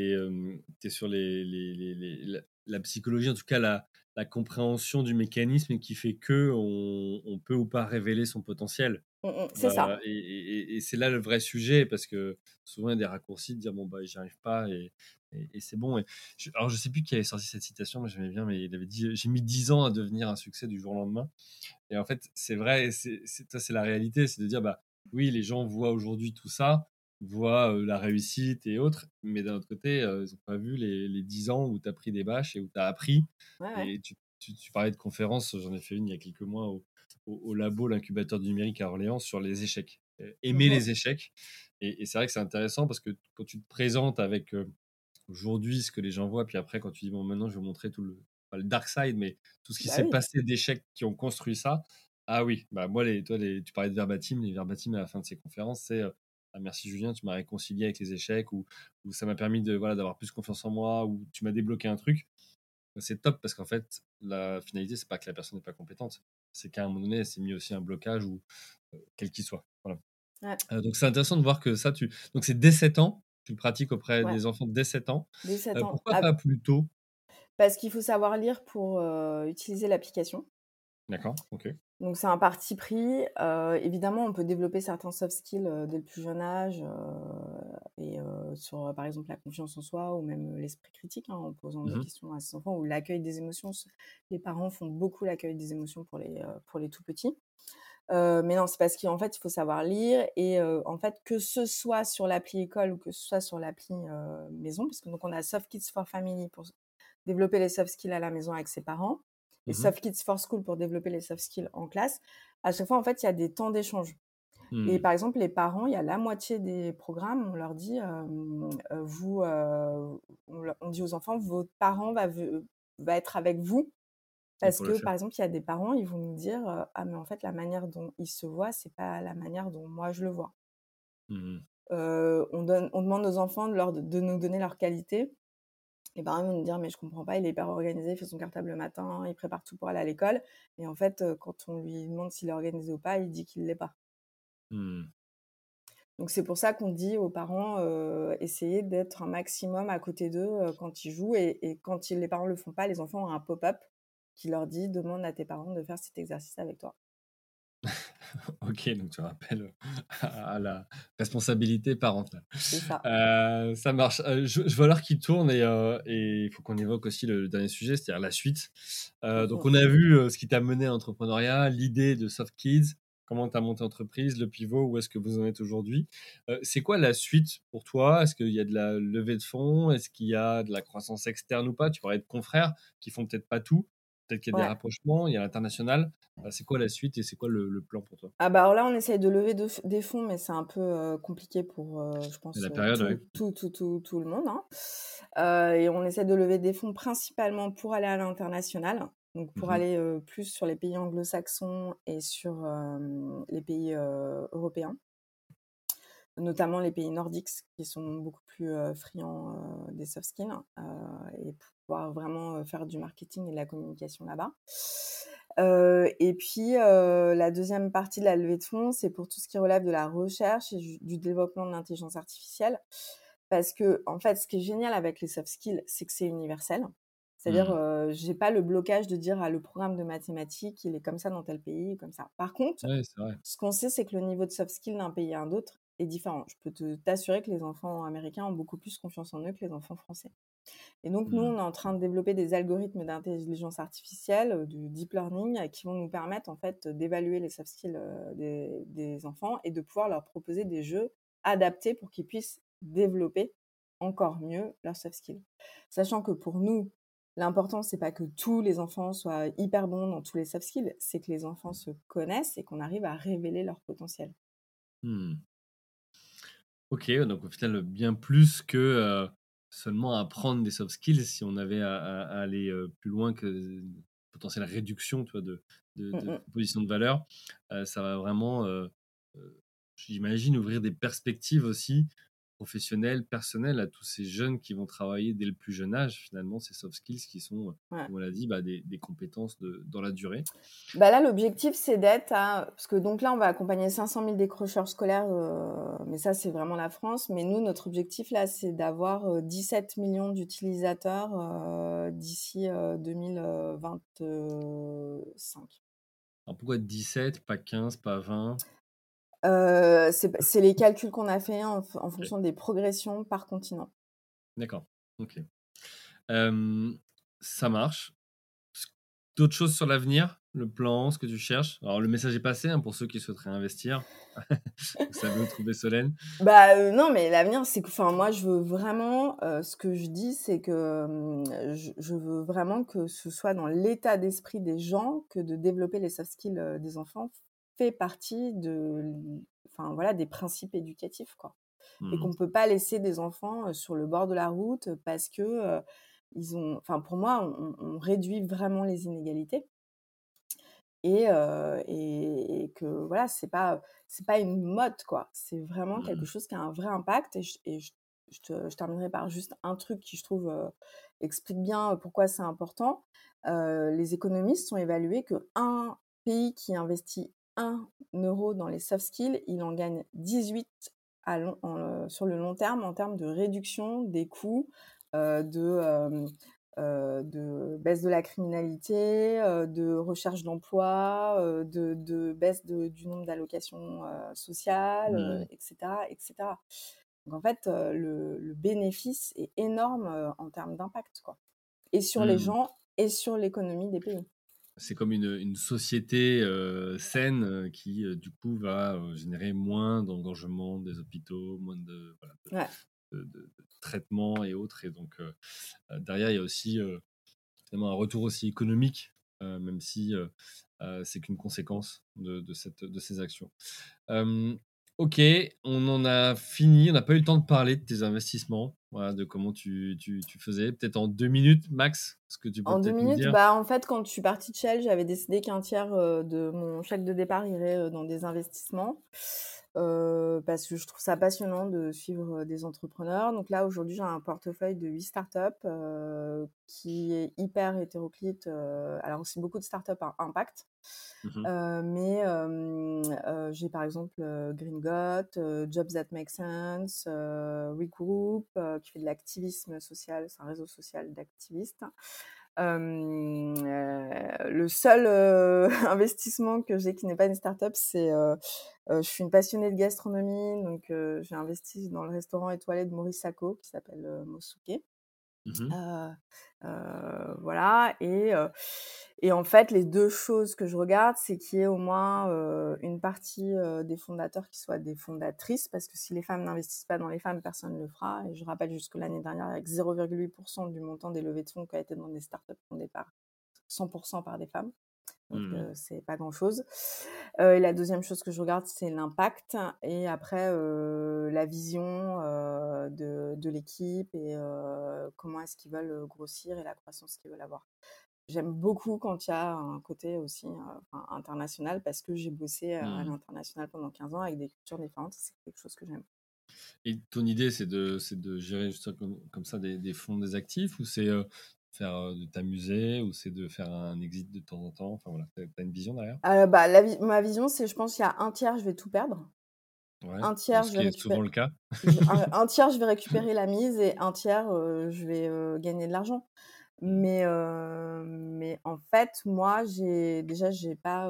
es, sur les les les les la la psychologie, en tout cas la la compréhension du mécanisme qui fait qu'on on peut ou pas révéler son potentiel. Mmh mh, c'est ça. et et c'est là le vrai sujet parce que souvent il y a des raccourcis de dire: «Bon bah, j'y arrive pas et et c'est bon» je alors je sais plus qui avait sorti cette citation, mais j'aimais bien, mais il avait dit: «J'ai mis 10 ans à devenir un succès du jour au lendemain» et en fait, c'est vrai c'est la réalité, c'est de dire, bah, oui, les gens voient aujourd'hui tout ça, voient, la réussite et autres, mais d'un autre côté, ils ont pas vu les les 10 ans où tu as pris des bâches et où tu as appris Ouais, ouais. et tu tu tu parlais de conférences, j'en ai fait une il y a quelques mois au au au labo, l'incubateur du numérique à Orléans sur les échecs. Aimer les échecs et et c'est vrai que c'est intéressant parce que quand tu te présentes avec, aujourd'hui ce que les gens voient, puis après quand tu dis: «Bon maintenant je vais vous montrer tout le» pas le dark side, mais tout ce qui Bah s'est oui. passé d'échecs qui ont construit ça. Ah oui, bah, moi les toi les tu parlais de verbatim, les verbatim à la fin de ces conférences, c'est, heu: «Ah merci Julien, tu m'as réconcilié avec les échecs» ou ou «Ça m'a permis de voilà, d'avoir plus confiance en moi» ou «Tu m'as débloqué un truc». Bah, c'est top parce qu'en fait, la finalité, c'est pas que la personne n'est pas compétente, c'est qu'à un moment donné, elle s'est mis aussi un blocage ou heu, quel qu'il soit. Voilà. Ouais. Heu, donc c'est intéressant de voir que ça tu donc c'est dès 7 ans, tu le pratiques auprès Ouais. des enfants dès 7 ans. Dès 7 Heu, ans. pourquoi pas plus tôt? Parce qu'il faut savoir lire pour, utiliser l'application. D'accord, OK. Donc c'est un parti pris. Heu, évidemment, on peut développer certains soft skills, heu, dès le plus jeune âge, heu et sur, par exemple, la confiance en soi ou même, l'esprit critique, hein, en posant Mmh des mh. questions à ses enfants ou l'accueil des émotions. Les parents font beaucoup l'accueil des émotions pour les, pour les tout petits. Mais non, c'est parce qu'en fait, il faut savoir lire et en fait, que ce soit sur l'appli école ou que ce soit sur l'appli, maison, parce que donc on a Soft Kids for Family pour développer les soft skills à la maison avec ses parents et Mmh mh. Soft Kids for School pour développer les soft skills en classe. À chaque fois, en fait, il y a des temps d'échange et Mmh. par exemple, les parents, il y a la moitié des programmes, on leur dit, «Vous, heu», on leur on dit aux enfants: «Votre parent va être avec vous». Parce que, par exemple, il y a des parents, ils vont nous dire, «Ah mais en fait, la manière dont il se voit, c'est pas la manière dont moi je le vois». Mmh on donne on demande aux enfants de leur de nous donner leurs qualités et par exemple, ils vont nous dire: «Mais je comprends pas, il est hyper organisé, il fait son cartable le matin, il prépare tout pour aller à l'école» et en fait, heu, quand on lui demande s'il est organisé ou pas, il dit qu'il l'est pas. Mmh. Donc c'est pour ça qu'on dit aux parents, heu: «Essayez d'être un maximum à côté d'eux, heu, quand ils jouent» et et quand ils les parents le font pas, les enfants ont un pop-up qui leur dit: «Demande à tes parents de faire cet exercice avec toi». OK, donc tu rappelles, à à la responsabilité parentale. C'est ça. Heu, ça marche. Heu, je je vois l'heure qui tourne et il faut qu'on évoque aussi le dernier sujet, c'est-à-dire la suite. Donc on a vu, ce qui t'a mené à l'entrepreneuriat, l'idée de Soft Kids, comment tu as monté l'entreprise, le pivot, où est-ce que vous en êtes aujourd'hui? C'est quoi la suite pour toi? Est-ce qu'il y a de la levée de fonds? Est-ce qu'il y a de la croissance externe ou pas? Tu parlais de confrères qui font peut-être pas tout. Peut-être qu'il y a des rapprochements, il y a l'international. Heu, c'est quoi la suite et c'est quoi le le plan pour toi? Ah bah, alors là, on essaye de lever de des fonds, mais c'est un peu, heu, compliqué pour, heu, je pense, la ouais. tout tout tout tout tout le monde, hein. Et on essaie de lever des fonds principalement pour aller à l'international, donc Mmh pour mh. aller, plus sur les pays anglo-saxons et sur, les pays, européens. Notamment les pays nordiques qui sont beaucoup plus, friands, des soft skills, heu et pouvoir vraiment, faire du marketing et de la communication là-bas. Et puis, la 2e partie de la levée de fonds, c'est pour tout ce qui relève de la recherche et du développement de l'intelligence artificielle. Parce qu'en fait, ce qui est génial avec les soft skills, c'est que c'est universel. C'est-à-dire, Mmh. heu, j'ai pas le blocage de dire: «Ah le programme de mathématiques, il est comme ça dans tel pays comme ça». Par contre, ce qu'on sait, c'est que le niveau de soft skills d'un pays à un autre est différent. Je peux te t'assurer que les enfants américains ont beaucoup plus confiance en eux que les enfants français. Et donc, nous, Mmh. on est en train de développer des algorithmes d'intelligence artificielle, euh, du deep learning, euh, qui vont nous permettre, en fait, d'évaluer les soft skills euh, des, des enfants et de pouvoir leur proposer des jeux adaptés pour qu'ils puissent développer encore mieux leurs soft skills. Sachant que pour nous, l'important, c'est pas que tous les enfants soient hyper bons dans tous les soft skills, c'est que les enfants se connaissent et qu'on arrive à révéler leur potentiel. Mmh. Ok, donc au final, bien plus que euh, seulement apprendre des soft skills, si on avait à, à- à aller euh, plus loin que une potentielle réduction tu vois, de, de, Mm, de mm. proposition de valeur, euh, ça va vraiment, j'imagine, ouvrir des perspectives aussi professionnelles, personnelles à tous ces jeunes qui vont travailler dès le plus jeune âge, finalement, ces soft skills qui sont, euh, Ouais. comme on l'a dit, bah, des, des compétences de, dans la durée. Bah là, l'objectif, c'est d'être à... Parce que donc là, on va accompagner 500 000 décrocheurs scolaires, euh, mais ça, c'est vraiment la France. Mais nous, notre objectif, là, c'est d'avoir euh, 17 millions d'utilisateurs euh, d'ici euh, 2025. Alors pourquoi 17, pas 15, pas 20 Euh, c'est les calculs qu'on a fait en, fonction des progressions par continent. D'accord, ok. Euh, ça marche. D'autres choses sur l'avenir? Le plan, ce que tu cherches? Alors, le message est passé hein, pour ceux qui souhaiteraient investir. Savez où trouver Solène. Bah euh, non, mais l'avenir, c'est que, enfin, moi, je veux vraiment, euh, ce que je dis, c'est que je, je veux vraiment que ce soit dans l'état d'esprit des gens que de développer les soft skills des enfants fait partie de, enfin voilà, des principes éducatifs, quoi. Et Mhm. qu'on peut pas laisser des enfants sur le bord de la route parce que euh, ils ont, enfin, pour moi, on, on réduit vraiment les inégalités et, euh, et, et que voilà c'est pas c'est pas une mode quoi c'est vraiment quelque Mhm. chose qui a un vrai impact et je, et je, je te- je terminerai par juste un truc qui je trouve euh, explique bien pourquoi c'est important les économistes ont évalué que un pays qui investit 1 euro dans les soft skills il en gagne 18 à long- en, euh, sur le long terme en termes de réduction des coûts euh, de euh, euh, de baisse de la criminalité, de recherche d'emploi, de, de baisse de- du nombre d'allocations sociales, Mhm. etc., etc. Donc en fait, le, le bénéfice est énorme en termes d'impact, quoi. Et sur les Mhm. gens et sur l'économie des pays. C'est comme une, une société euh, saine euh, qui, euh, du coup, va euh, générer moins d'engorgement des hôpitaux, moins de, voilà, de, Ouais. de- de- de traitements et autres. Et donc, derrière, il y a aussi finalement un retour aussi économique, même si c'est qu'une conséquence de, de, cette, de ces actions. Ok, on en a fini. On n'a pas eu le temps de parler de tes investissements, voilà, de comment tu, tu, tu faisais. Peut-être en deux minutes max, ce que tu peux En deux minutes, dire. bah en fait, quand je suis partie de Shell, j'avais décidé qu'un tiers euh, de mon chèque de départ irait euh, dans des investissements. Euh, parce que je trouve ça passionnant de suivre euh, des entrepreneurs. Donc là, aujourd'hui, j'ai un portefeuille de 8 startups euh, qui est hyper hétéroclite. euh, alors, c'est beaucoup de startups à impact. Euh, mais j'ai par exemple Green Got, Jobs That Make Sense, Regroup, qui fait de l'activisme social, c'est un réseau social d'activistes. Le seul investissement que j'ai qui n'est pas une start-up, c'est je suis une passionnée de gastronomie, donc j'ai investi dans le restaurant étoilé de Maurice Sacco qui s'appelle Mosuke. Mhm. Euh, euh, voilà. Et, en fait, les deux choses que je regarde, c'est qu'il y ait au moins une partie des fondateurs qui soient des fondatrices, parce que si les femmes n'investissent pas dans les femmes, personne ne le fera. Et je rappelle jusque l'année dernière, avec 0,8% du montant des levées de fonds qui a été dans des startups fondées par 100% par des femmes. Donc, Mhm. euh, c'est pas grand chose. Euh, et la deuxième chose que je regarde, c'est l'impact. Et après, euh, la vision de, de l'équipe et comment est-ce qu'ils veulent grossir et la croissance qu'ils veulent avoir. J'aime beaucoup quand il y a un côté aussi international parce que j'ai bossé à Mhm. l'international pendant 15 ans avec des cultures différentes. C'est quelque chose que j'aime. Et ton idée, c'est de, de gérer comme, comme ça des, des fonds des actifs ou c'est faire de t'amuser ou c'est de faire un exit de temps en temps? Enfin voilà, t'as une vision derrière? Euh, bah, la vi- ma vision, c'est je pense qu'il y a un tiers, je vais tout perdre. Ouais. Un tiers, Ce je qui est souvent le cas. Un, un tiers, je vais récupérer la mise et un tiers, euh, je vais euh, gagner de l'argent. Mais, euh, mais en fait, moi, j'ai déjà, j'ai pas,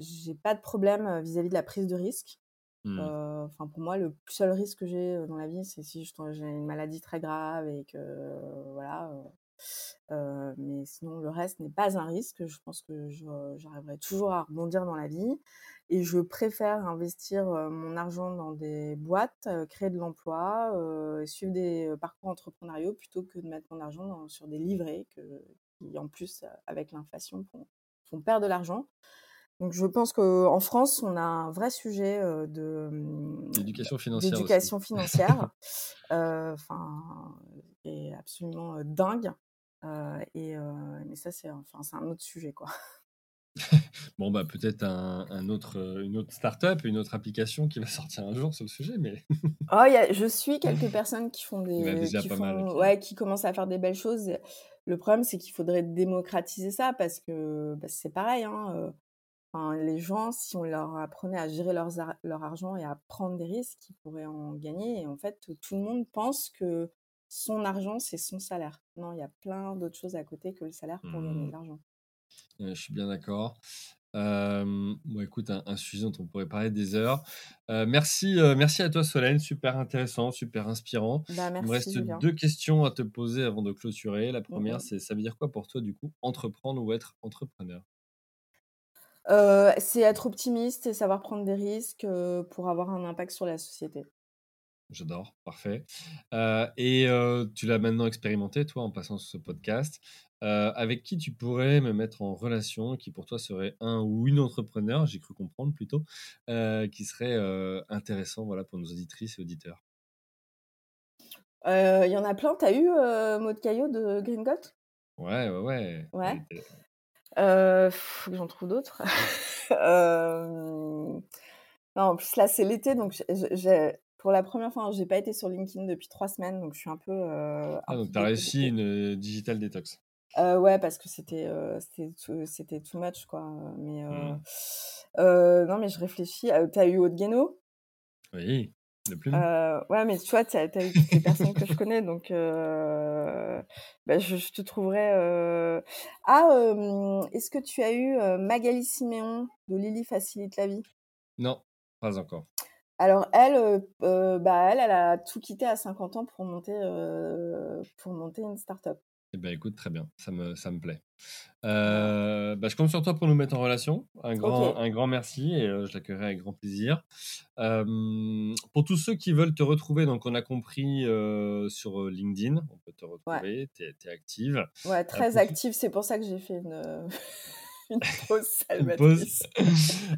j'ai pas de problème vis-à-vis de la prise de risque. Mmh. Enfin, pour moi, le seul risque que j'ai dans la vie, c'est si j'ai une maladie très grave et que voilà. mais sinon, le reste n'est pas un risque. Je pense que j'arriverai toujours à rebondir dans la vie. Et je préfère investir mon argent dans des boîtes, créer de l'emploi, suivre des parcours entrepreneuriaux plutôt que de mettre mon argent sur des livrets qui, en plus, avec l'inflation, font, perdre de l'argent. Donc je pense qu'en France, on a un vrai sujet de d'éducation financière. D'éducation financière, enfin, est absolument dingue. et mais ça, c'est enfin, c'est un autre sujet, quoi. bon, bah, peut-être un, autre, euh, une autre start-up, une autre application qui va sortir un jour sur le sujet, mais. oh, y a, je suis quelques personnes qui font des. qui, ouais, qui commencent à faire des belles choses. Le problème, c'est qu'il faudrait démocratiser ça parce que bah, c'est pareil. Hein, euh, enfin, les gens, si on leur apprenait à gérer leur, leur argent et à prendre des risques, ils pourraient en gagner. Et en fait, tout le monde pense que son argent, c'est son salaire. Non, il y a plein d'autres choses à côté que le salaire pour gagner de mmh. l'argent je suis bien d'accord. bon, écoute, un, sujet dont on pourrait parler des heures. merci, merci à toi, Solène. Super intéressant, super inspirant. Bah, Il me reste deux questions à te poser avant de clôturer. La première, c'est ça veut dire quoi pour toi, du coup, entreprendre ou être entrepreneur? C'est être optimiste et savoir prendre des risques pour avoir un impact sur la société. J'adore, parfait. et tu l'as maintenant expérimenté, toi, en passant sur ce podcast. Euh, avec qui tu pourrais me mettre en relation, qui pour toi serait un ou une entrepreneur, j'ai cru comprendre plutôt, euh, qui serait euh, intéressant voilà, pour nos auditrices et auditeurs? Il y en a plein. Tu as eu Maud Caillot de Green Gold Ouais, ouais, ouais. Ouais. Faut que j'en trouve d'autres. non, en plus, là, c'est l'été, donc j'ai pour la première fois, j'ai pas été sur LinkedIn depuis trois semaines, donc je suis un peu. ah, donc tu as réussi une digital detox. Euh, ouais, parce que c'était euh, c'était too much, quoi. Mais mmh. non, mais je réfléchis. T'as eu Haute Guéno Oui, plus. ouais, mais tu vois, t'as as eu toutes les personnes que je connais, donc bah, je, te trouverai. Ah, est-ce que tu as eu Magali Siméon de Lily Facilite la vie? Non, pas encore. Alors elle, bah elle, elle a tout quitté à 50 ans pour monter, pour monter une start-up. Eh ben, écoute, très bien, ça me, ça me plaît. Euh, bah, je compte sur toi pour nous mettre en relation. Un grand, un grand merci et je l'accueillerai avec grand plaisir. pour tous ceux qui veulent te retrouver, donc on a compris sur LinkedIn, on peut te retrouver, tu es, active. Ouais, très active, c'est pour ça que j'ai fait une, une pause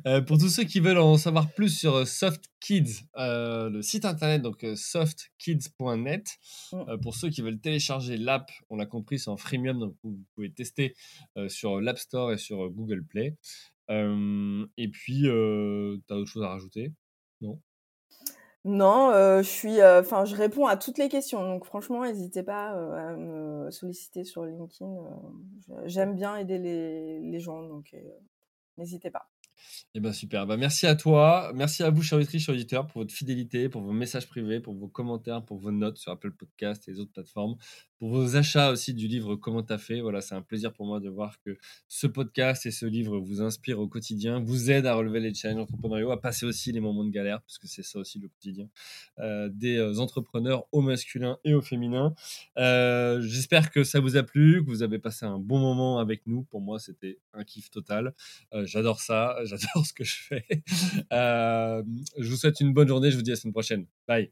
euh, pour tous ceux qui veulent en savoir plus sur euh, Soft Kids, euh, le site internet donc softkids.net. Mm. pour ceux qui veulent télécharger l'app, on l'a compris, c'est en freemium, donc vous pouvez tester sur l'App Store et sur Google Play. et puis, tu as autre chose à rajouter? Non? Non, je suis, enfin, je réponds à toutes les questions. Donc franchement, n'hésitez pas à me solliciter sur LinkedIn. J'aime bien aider les, gens, donc n'hésitez pas. Eh ben super. Bah, merci à toi. Merci à vous, chers auditrices, chers auditeurs, pour votre fidélité, pour vos messages privés, pour vos commentaires, pour vos notes sur Apple Podcast et les autres plateformes, pour vos achats aussi du livre Comment t'as fait. Voilà, c'est un plaisir pour moi de voir que ce podcast et ce livre vous inspirent au quotidien, vous aident à relever les challenges entrepreneuriaux, à passer aussi les moments de galère, parce que c'est ça aussi le quotidien euh, des euh, entrepreneurs au masculin et au féminin. Euh, j'espère que ça vous a plu, que vous avez passé un bon moment avec nous. Pour moi, c'était un kiff total. j'adore ça, j'adore ce que je fais. je vous souhaite une bonne journée. Je vous dis à la semaine prochaine. Bye.